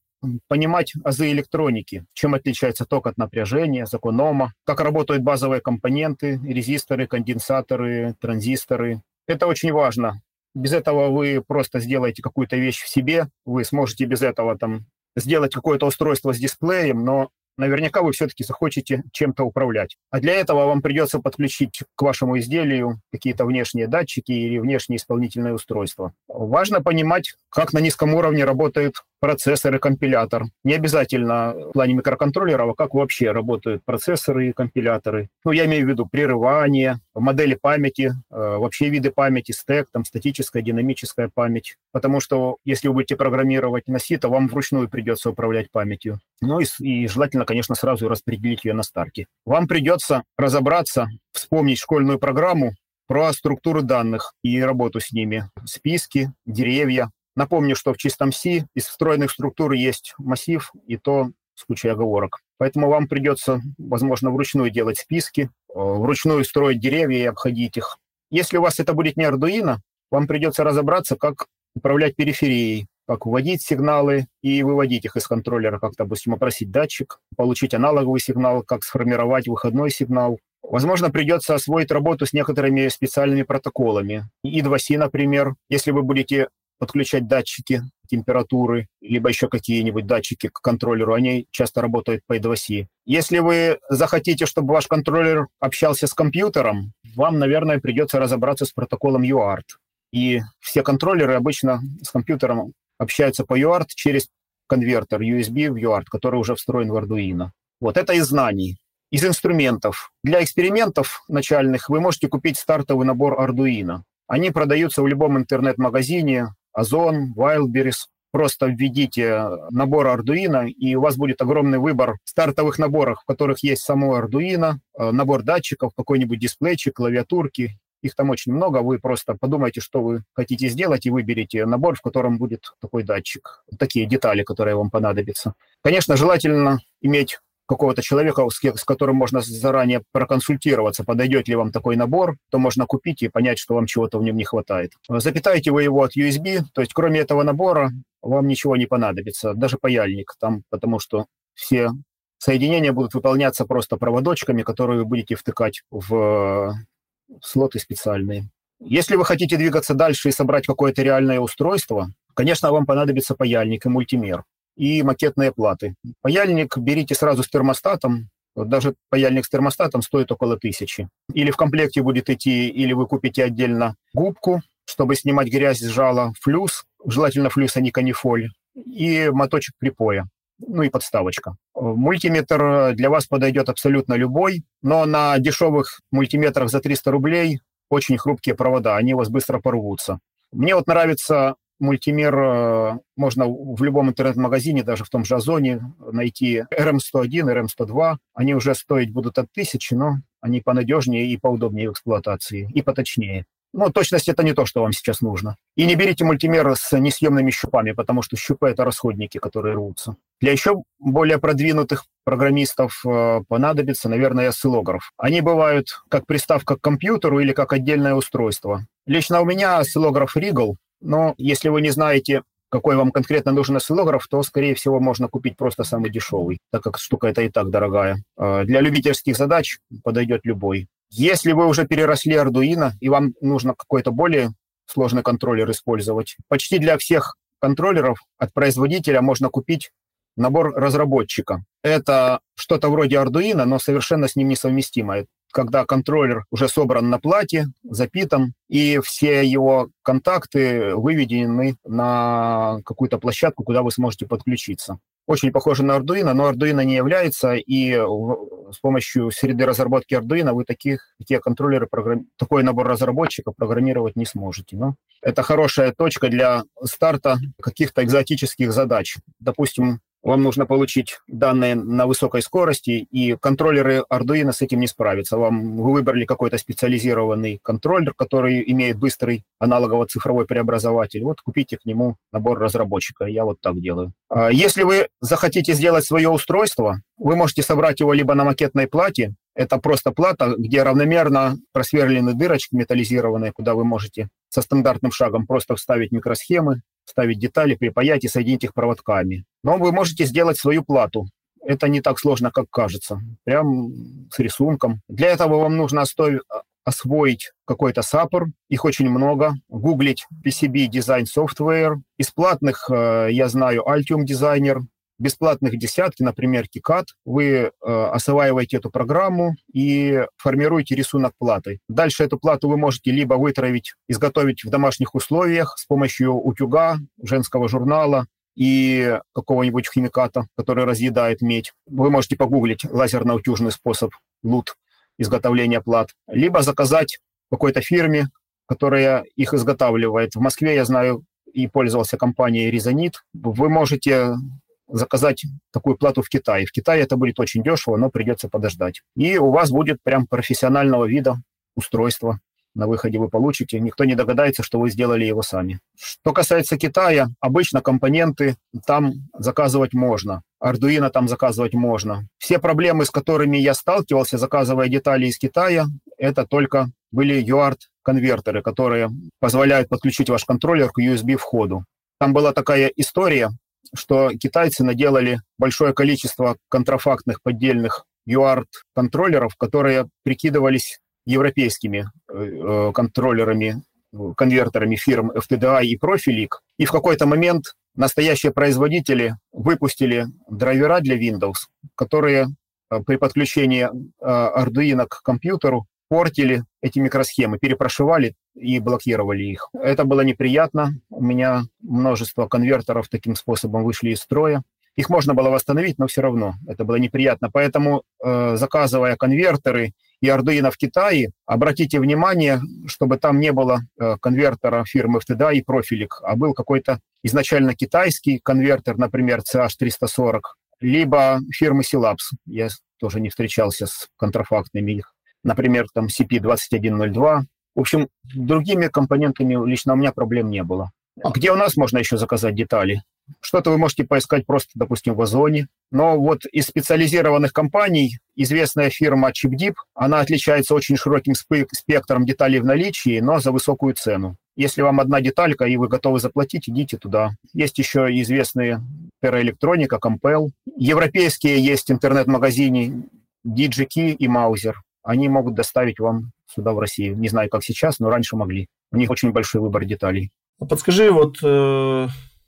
понимать азы электроники, чем отличается ток от напряжения, закон Ома, как работают базовые компоненты, резисторы, конденсаторы, транзисторы. Это очень важно. Без этого вы просто сделаете какую-то вещь в себе, вы сможете без этого там сделать какое-то устройство с дисплеем, но наверняка вы все-таки захочете чем-то управлять. А для этого вам придется подключить к вашему изделию какие-то внешние датчики или внешние исполнительные устройства. Важно понимать, как на низком уровне работает процессор и компилятор. Не обязательно в плане микроконтроллеров, а как вообще работают процессоры и компиляторы. Ну, я имею в виду прерывание, модели памяти, э, вообще виды памяти, стек, там, статическая, динамическая память. Потому что если вы будете программировать на C, то вам вручную придется управлять памятью. Ну и, и желательно, конечно, сразу распределить ее на старте. Вам придется разобраться, вспомнить школьную программу, про структуру данных и работу с ними. Списки, деревья, Напомню, что в чистом C из встроенных структур есть массив, и то с кучей оговорок. Поэтому вам придется, возможно, вручную делать списки, э, вручную строить деревья и обходить их. Если у вас это будет не Arduino, вам придется разобраться, как управлять периферией, как вводить сигналы и выводить их из контроллера, как, допустим, опросить датчик, получить аналоговый сигнал, как сформировать выходной сигнал. Возможно, придется освоить работу с некоторыми специальными протоколами. И2C, например. Если вы будете подключать датчики температуры, либо еще какие-нибудь датчики к контроллеру, они часто работают по I2C. Если вы захотите, чтобы ваш контроллер общался с компьютером, вам, наверное, придется разобраться с протоколом UART. И все контроллеры обычно с компьютером общаются по UART через конвертер USB в UART, который уже встроен в Arduino. Вот это из знаний. Из инструментов. Для экспериментов начальных вы можете купить стартовый набор Arduino. Они продаются в любом интернет-магазине, Озон, Wildberries. Просто введите набор Arduino, и у вас будет огромный выбор стартовых наборов, в которых есть само Arduino, э, набор датчиков, какой-нибудь дисплейчик, клавиатурки. Их там очень много, вы просто подумайте, что вы хотите сделать, и выберите набор, в котором будет такой датчик. Такие детали, которые вам понадобятся. Конечно, желательно иметь какого-то человека, с, которым можно заранее проконсультироваться, подойдет ли вам такой набор, то можно купить и понять, что вам чего-то в нем не хватает. Запитаете вы его от USB, то есть кроме этого набора вам ничего не понадобится, даже паяльник там, потому что все соединения будут выполняться просто проводочками, которые вы будете втыкать в слоты специальные. Если вы хотите двигаться дальше и собрать какое-то реальное устройство, конечно, вам понадобится паяльник и мультимер и макетные платы. Паяльник берите сразу с термостатом, даже паяльник с термостатом стоит около тысячи. Или в комплекте будет идти, или вы купите отдельно губку, чтобы снимать грязь с жала, флюс, желательно флюс, а не канифоль, и моточек припоя, ну и подставочка. Мультиметр для вас подойдет абсолютно любой, но на дешевых мультиметрах за 300 рублей очень хрупкие провода, они у вас быстро порвутся. Мне вот нравится мультимер э, можно в любом интернет-магазине, даже в том же Озоне, найти RM101, RM102. Они уже стоить будут от тысячи, но они понадежнее и поудобнее в эксплуатации, и поточнее. Но точность это не то, что вам сейчас нужно. И не берите мультимер с несъемными щупами, потому что щупы это расходники, которые рвутся. Для еще более продвинутых программистов э, понадобится, наверное, осциллограф. Они бывают как приставка к компьютеру или как отдельное устройство. Лично у меня осциллограф Regal, но если вы не знаете, какой вам конкретно нужен осциллограф, то, скорее всего, можно купить просто самый дешевый, так как штука эта и так дорогая. А, для любительских задач подойдет любой. Если вы уже переросли Arduino, и вам нужно какой-то более сложный контроллер использовать, почти для всех контроллеров от производителя можно купить набор разработчика. Это что-то вроде Arduino, но совершенно с ним несовместимое когда контроллер уже собран на плате, запитан, и все его контакты выведены на какую-то площадку, куда вы сможете подключиться. Очень похоже на Arduino, но Arduino не является, и с помощью среды разработки Arduino вы таких, такие контроллеры, программ... такой набор разработчиков программировать не сможете. Но это хорошая точка для старта каких-то экзотических задач. Допустим, вам нужно получить данные на высокой скорости, и контроллеры Arduino с этим не справятся. Вам, вы выбрали какой-то специализированный контроллер, который имеет быстрый аналогово-цифровой преобразователь. Вот купите к нему набор разработчика. Я вот так делаю. А если вы захотите сделать свое устройство, вы можете собрать его либо на макетной плате, это просто плата, где равномерно просверлены дырочки металлизированные, куда вы можете со стандартным шагом просто вставить микросхемы, ставить детали, припаять и соединить их проводками. Но вы можете сделать свою плату. Это не так сложно, как кажется. Прям с рисунком. Для этого вам нужно оставить, освоить какой-то саппор, их очень много, гуглить PCB Design Software. Из платных э, я знаю Altium Designer, бесплатных десятки, например, KiCad, вы э, осваиваете эту программу и формируете рисунок платы. Дальше эту плату вы можете либо вытравить, изготовить в домашних условиях с помощью утюга, женского журнала, и какого-нибудь химиката, который разъедает медь. Вы можете погуглить лазерно-утюжный способ лут изготовления плат. Либо заказать какой-то фирме, которая их изготавливает. В Москве я знаю и пользовался компанией Резонит. Вы можете заказать такую плату в Китае. В Китае это будет очень дешево, но придется подождать. И у вас будет прям профессионального вида устройство. На выходе вы получите. Никто не догадается, что вы сделали его сами. Что касается Китая, обычно компоненты там заказывать можно. Arduino там заказывать можно. Все проблемы, с которыми я сталкивался, заказывая детали из Китая, это только были UART-конвертеры, которые позволяют подключить ваш контроллер к USB-входу. Там была такая история, что китайцы наделали большое количество контрафактных поддельных UART-контроллеров, которые прикидывались европейскими э, э, контроллерами, конвертерами фирм FTDI и Profilic. И в какой-то момент настоящие производители выпустили драйвера для Windows, которые э, при подключении Arduino к компьютеру портили эти микросхемы, перепрошивали и блокировали их. Это было неприятно. У меня множество конвертеров таким способом вышли из строя. Их можно было восстановить, но все равно это было неприятно. Поэтому, э, заказывая конвертеры и Arduino в Китае, обратите внимание, чтобы там не было э, конвертера фирмы FTDA и Profilic, а был какой-то изначально китайский конвертер, например, CH340, либо фирмы Silaps. Я тоже не встречался с контрафактными их например, там CP2102. В общем, другими компонентами лично у меня проблем не было. А где у нас можно еще заказать детали? Что-то вы можете поискать просто, допустим, в Озоне. Но вот из специализированных компаний известная фирма ChipDeep, она отличается очень широким спектром деталей в наличии, но за высокую цену. Если вам одна деталька, и вы готовы заплатить, идите туда. Есть еще известные Terraelectronica, Compel. Европейские есть интернет-магазины DigiKey и Mauser они могут доставить вам сюда, в Россию. Не знаю, как сейчас, но раньше могли. У них очень большой выбор деталей. А подскажи, вот, э,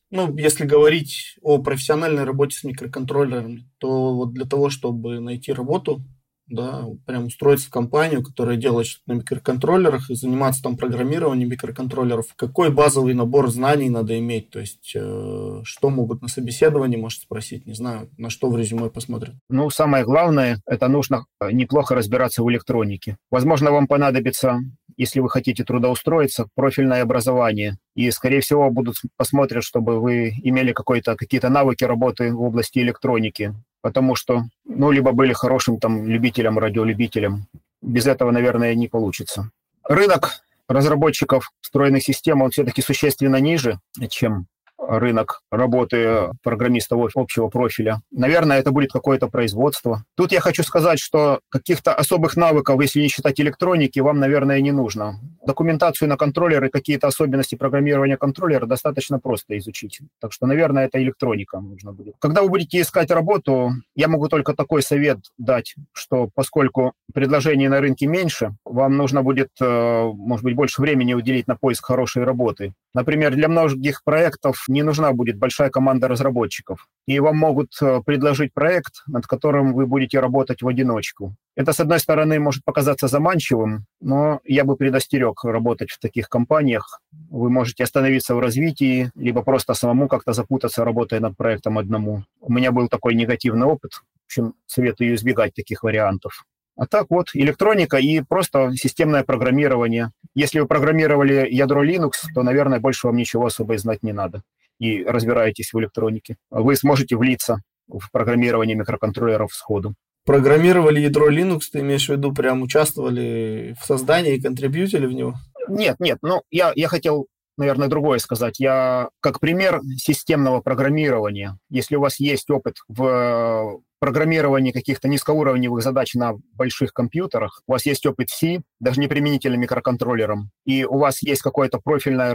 ну, если говорить о профессиональной работе с микроконтроллерами, то вот для того, чтобы найти работу, да, прям устроиться в компанию, которая делает что-то на микроконтроллерах и заниматься там программированием микроконтроллеров, какой базовый набор знаний надо иметь, то есть э, что могут на собеседовании, может спросить, не знаю, на что в резюме посмотрят. Ну, самое главное, это нужно неплохо разбираться в электронике. Возможно, вам понадобится, если вы хотите трудоустроиться, профильное образование, и, скорее всего, будут посмотрят, чтобы вы имели какие-то навыки работы в области электроники потому что, ну, либо были хорошим там любителем, радиолюбителем. Без этого, наверное, не получится. Рынок разработчиков встроенных систем, он все-таки существенно ниже, чем рынок работы программистов общего профиля. Наверное, это будет какое-то производство. Тут я хочу сказать, что каких-то особых навыков, если не считать электроники, вам, наверное, не нужно. Документацию на контроллеры, какие-то особенности программирования контроллера достаточно просто изучить. Так что, наверное, это электроника нужно будет. Когда вы будете искать работу, я могу только такой совет дать, что поскольку предложений на рынке меньше, вам нужно будет, э, может быть, больше времени уделить на поиск хорошей работы. Например, для многих проектов не нужна будет большая команда разработчиков, и вам могут э, предложить проект, над которым вы будете работать в одиночку. Это, с одной стороны, может показаться заманчивым, но я бы предостерег работать в таких компаниях. Вы можете остановиться в развитии, либо просто самому как-то запутаться, работая над проектом одному. У меня был такой негативный опыт. В общем, советую избегать таких вариантов. А так вот, электроника и просто системное программирование. Если вы программировали ядро Linux, то, наверное, больше вам ничего особо и знать не надо. И разбираетесь в электронике. Вы сможете влиться в программирование микроконтроллеров сходу. Программировали ядро Linux, ты имеешь в виду, прям участвовали в создании и контрибьютили в него? Нет, нет, ну, я, я хотел наверное, другое сказать. Я как пример системного программирования, если у вас есть опыт в программирования каких-то низкоуровневых задач на больших компьютерах, у вас есть опыт C, даже не применительно микроконтроллерам, и у вас есть какое-то профильное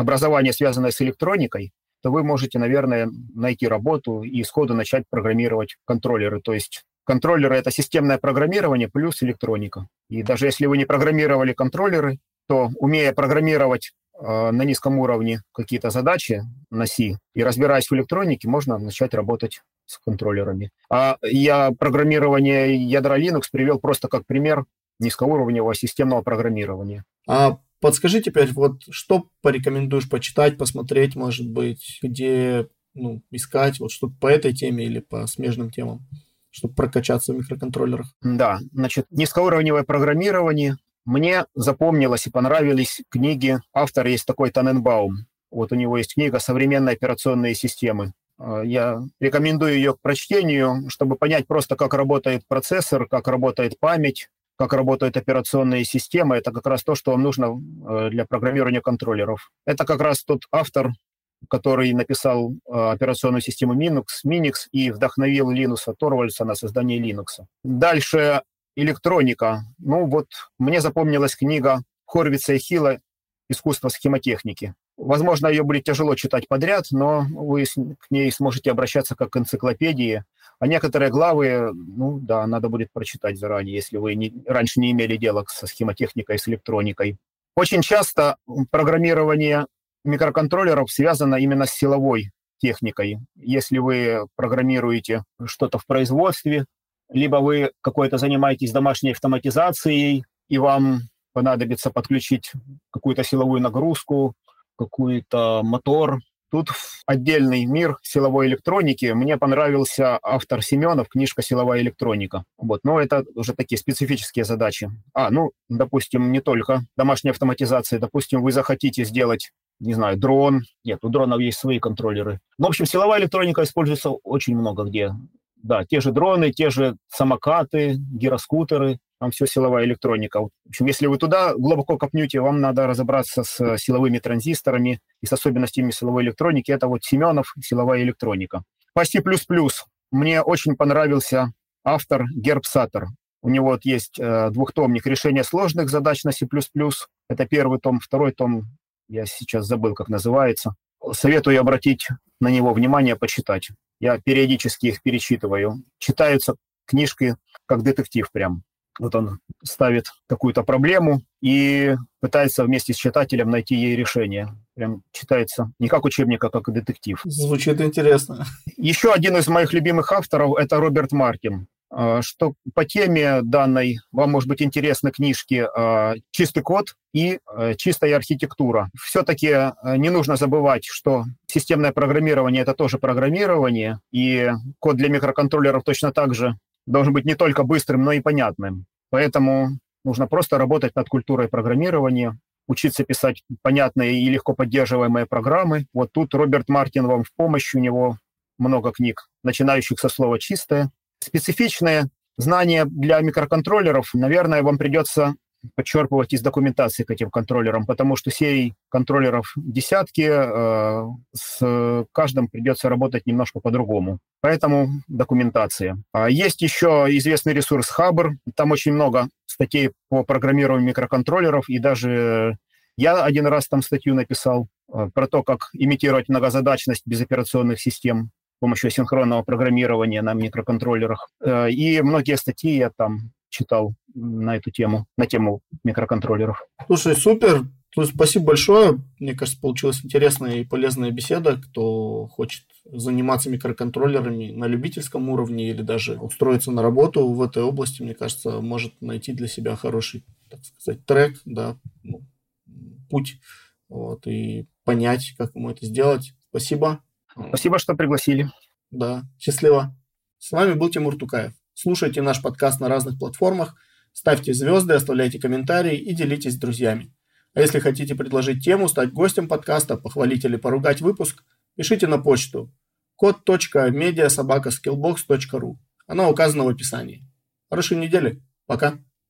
радиообразование, связанное с электроникой, то вы можете, наверное, найти работу и сходу начать программировать контроллеры. То есть контроллеры — это системное программирование плюс электроника. И даже если вы не программировали контроллеры, то, умея программировать э, на низком уровне какие-то задачи на C и разбираясь в электронике, можно начать работать с контроллерами. А я программирование ядра Linux привел просто как пример низкоуровневого системного программирования. А подскажи теперь, вот что порекомендуешь почитать, посмотреть, может быть, где ну, искать, вот что по этой теме или по смежным темам, чтобы прокачаться в микроконтроллерах? Да, значит, низкоуровневое программирование. Мне запомнилось и понравились книги. Автор есть такой Таненбаум. Вот у него есть книга «Современные операционные системы». А, я рекомендую ее к прочтению, чтобы понять просто, как работает процессор, как работает память, как работают операционные системы. Это как раз то, что вам нужно э, для программирования контроллеров. Это как раз тот автор, который написал э, операционную систему Minix, Minix и вдохновил Линуса Торвальса на создание Linux. Дальше электроника. Ну вот мне запомнилась книга Хорвица и Хила «Искусство схемотехники». Возможно, ее будет тяжело читать подряд, но вы к ней сможете обращаться как к энциклопедии. А некоторые главы, ну да, надо будет прочитать заранее, если вы не, раньше не имели дела со схемотехникой, с электроникой. Очень часто программирование микроконтроллеров связано именно с силовой техникой. Если вы программируете что-то в производстве, либо вы какой-то занимаетесь домашней автоматизацией, и вам понадобится подключить какую-то силовую нагрузку, какой-то мотор. Тут отдельный мир силовой электроники. Мне понравился автор Семенов, книжка «Силовая электроника». Вот, но это уже такие специфические задачи. А, ну, допустим, не только домашняя автоматизация. Допустим, вы захотите сделать не знаю, дрон. Нет, у дронов есть свои контроллеры. Ну, в общем, силовая электроника используется очень много где. Да, те же дроны, те же самокаты, гироскутеры там все силовая электроника. В общем, если вы туда глубоко копнете, вам надо разобраться с силовыми транзисторами и с особенностями силовой электроники. Это вот Семенов, силовая электроника. По C++ мне очень понравился автор Герб Саттер. У него вот есть э, двухтомник решения сложных задач на C++. Это первый том. Второй том, я сейчас забыл, как называется. Советую обратить на него внимание, почитать. Я периодически их перечитываю. Читаются книжки как детектив прям. Вот он ставит какую-то проблему и пытается вместе с читателем найти ей решение. Прям читается не как учебник, а как детектив. Звучит интересно. Еще один из моих любимых авторов – это Роберт Мартин. А, что по теме данной вам, может быть, интересны книжки а, «Чистый код» и а, «Чистая архитектура». Все-таки не нужно забывать, что системное программирование – это тоже программирование, и код для микроконтроллеров точно так же должен быть не только быстрым, но и понятным. Поэтому нужно просто работать над культурой программирования, учиться писать понятные и легко поддерживаемые программы. Вот тут Роберт Мартин вам в помощь, у него много книг, начинающих со слова «чистое». Специфичные знания для микроконтроллеров, наверное, вам придется подчерпывать из документации к этим контроллерам, потому что серий контроллеров десятки, э, с каждым придется работать немножко по-другому. Поэтому документация. А есть еще известный ресурс Хабр, там очень много статей по программированию микроконтроллеров, и даже я один раз там статью написал э, про то, как имитировать многозадачность без операционных систем с помощью синхронного программирования на микроконтроллерах. Э, и многие статьи я там читал на эту тему, на тему микроконтроллеров. Слушай, супер. Спасибо большое. Мне кажется, получилась интересная и полезная беседа. Кто хочет заниматься микроконтроллерами на любительском уровне или даже устроиться на работу в этой области, мне кажется, может найти для себя хороший, так сказать, трек, да, ну, путь, вот, и понять, как ему это сделать. Спасибо. Спасибо, что пригласили. Да, счастливо. С вами был Тимур Тукаев. Слушайте наш подкаст на разных платформах, ставьте звезды, оставляйте комментарии и делитесь с друзьями. А если хотите предложить тему, стать гостем подкаста, похвалить или поругать выпуск, пишите на почту код.медиасобакаскиллbox.ru. Она указана в описании. Хорошей недели. Пока.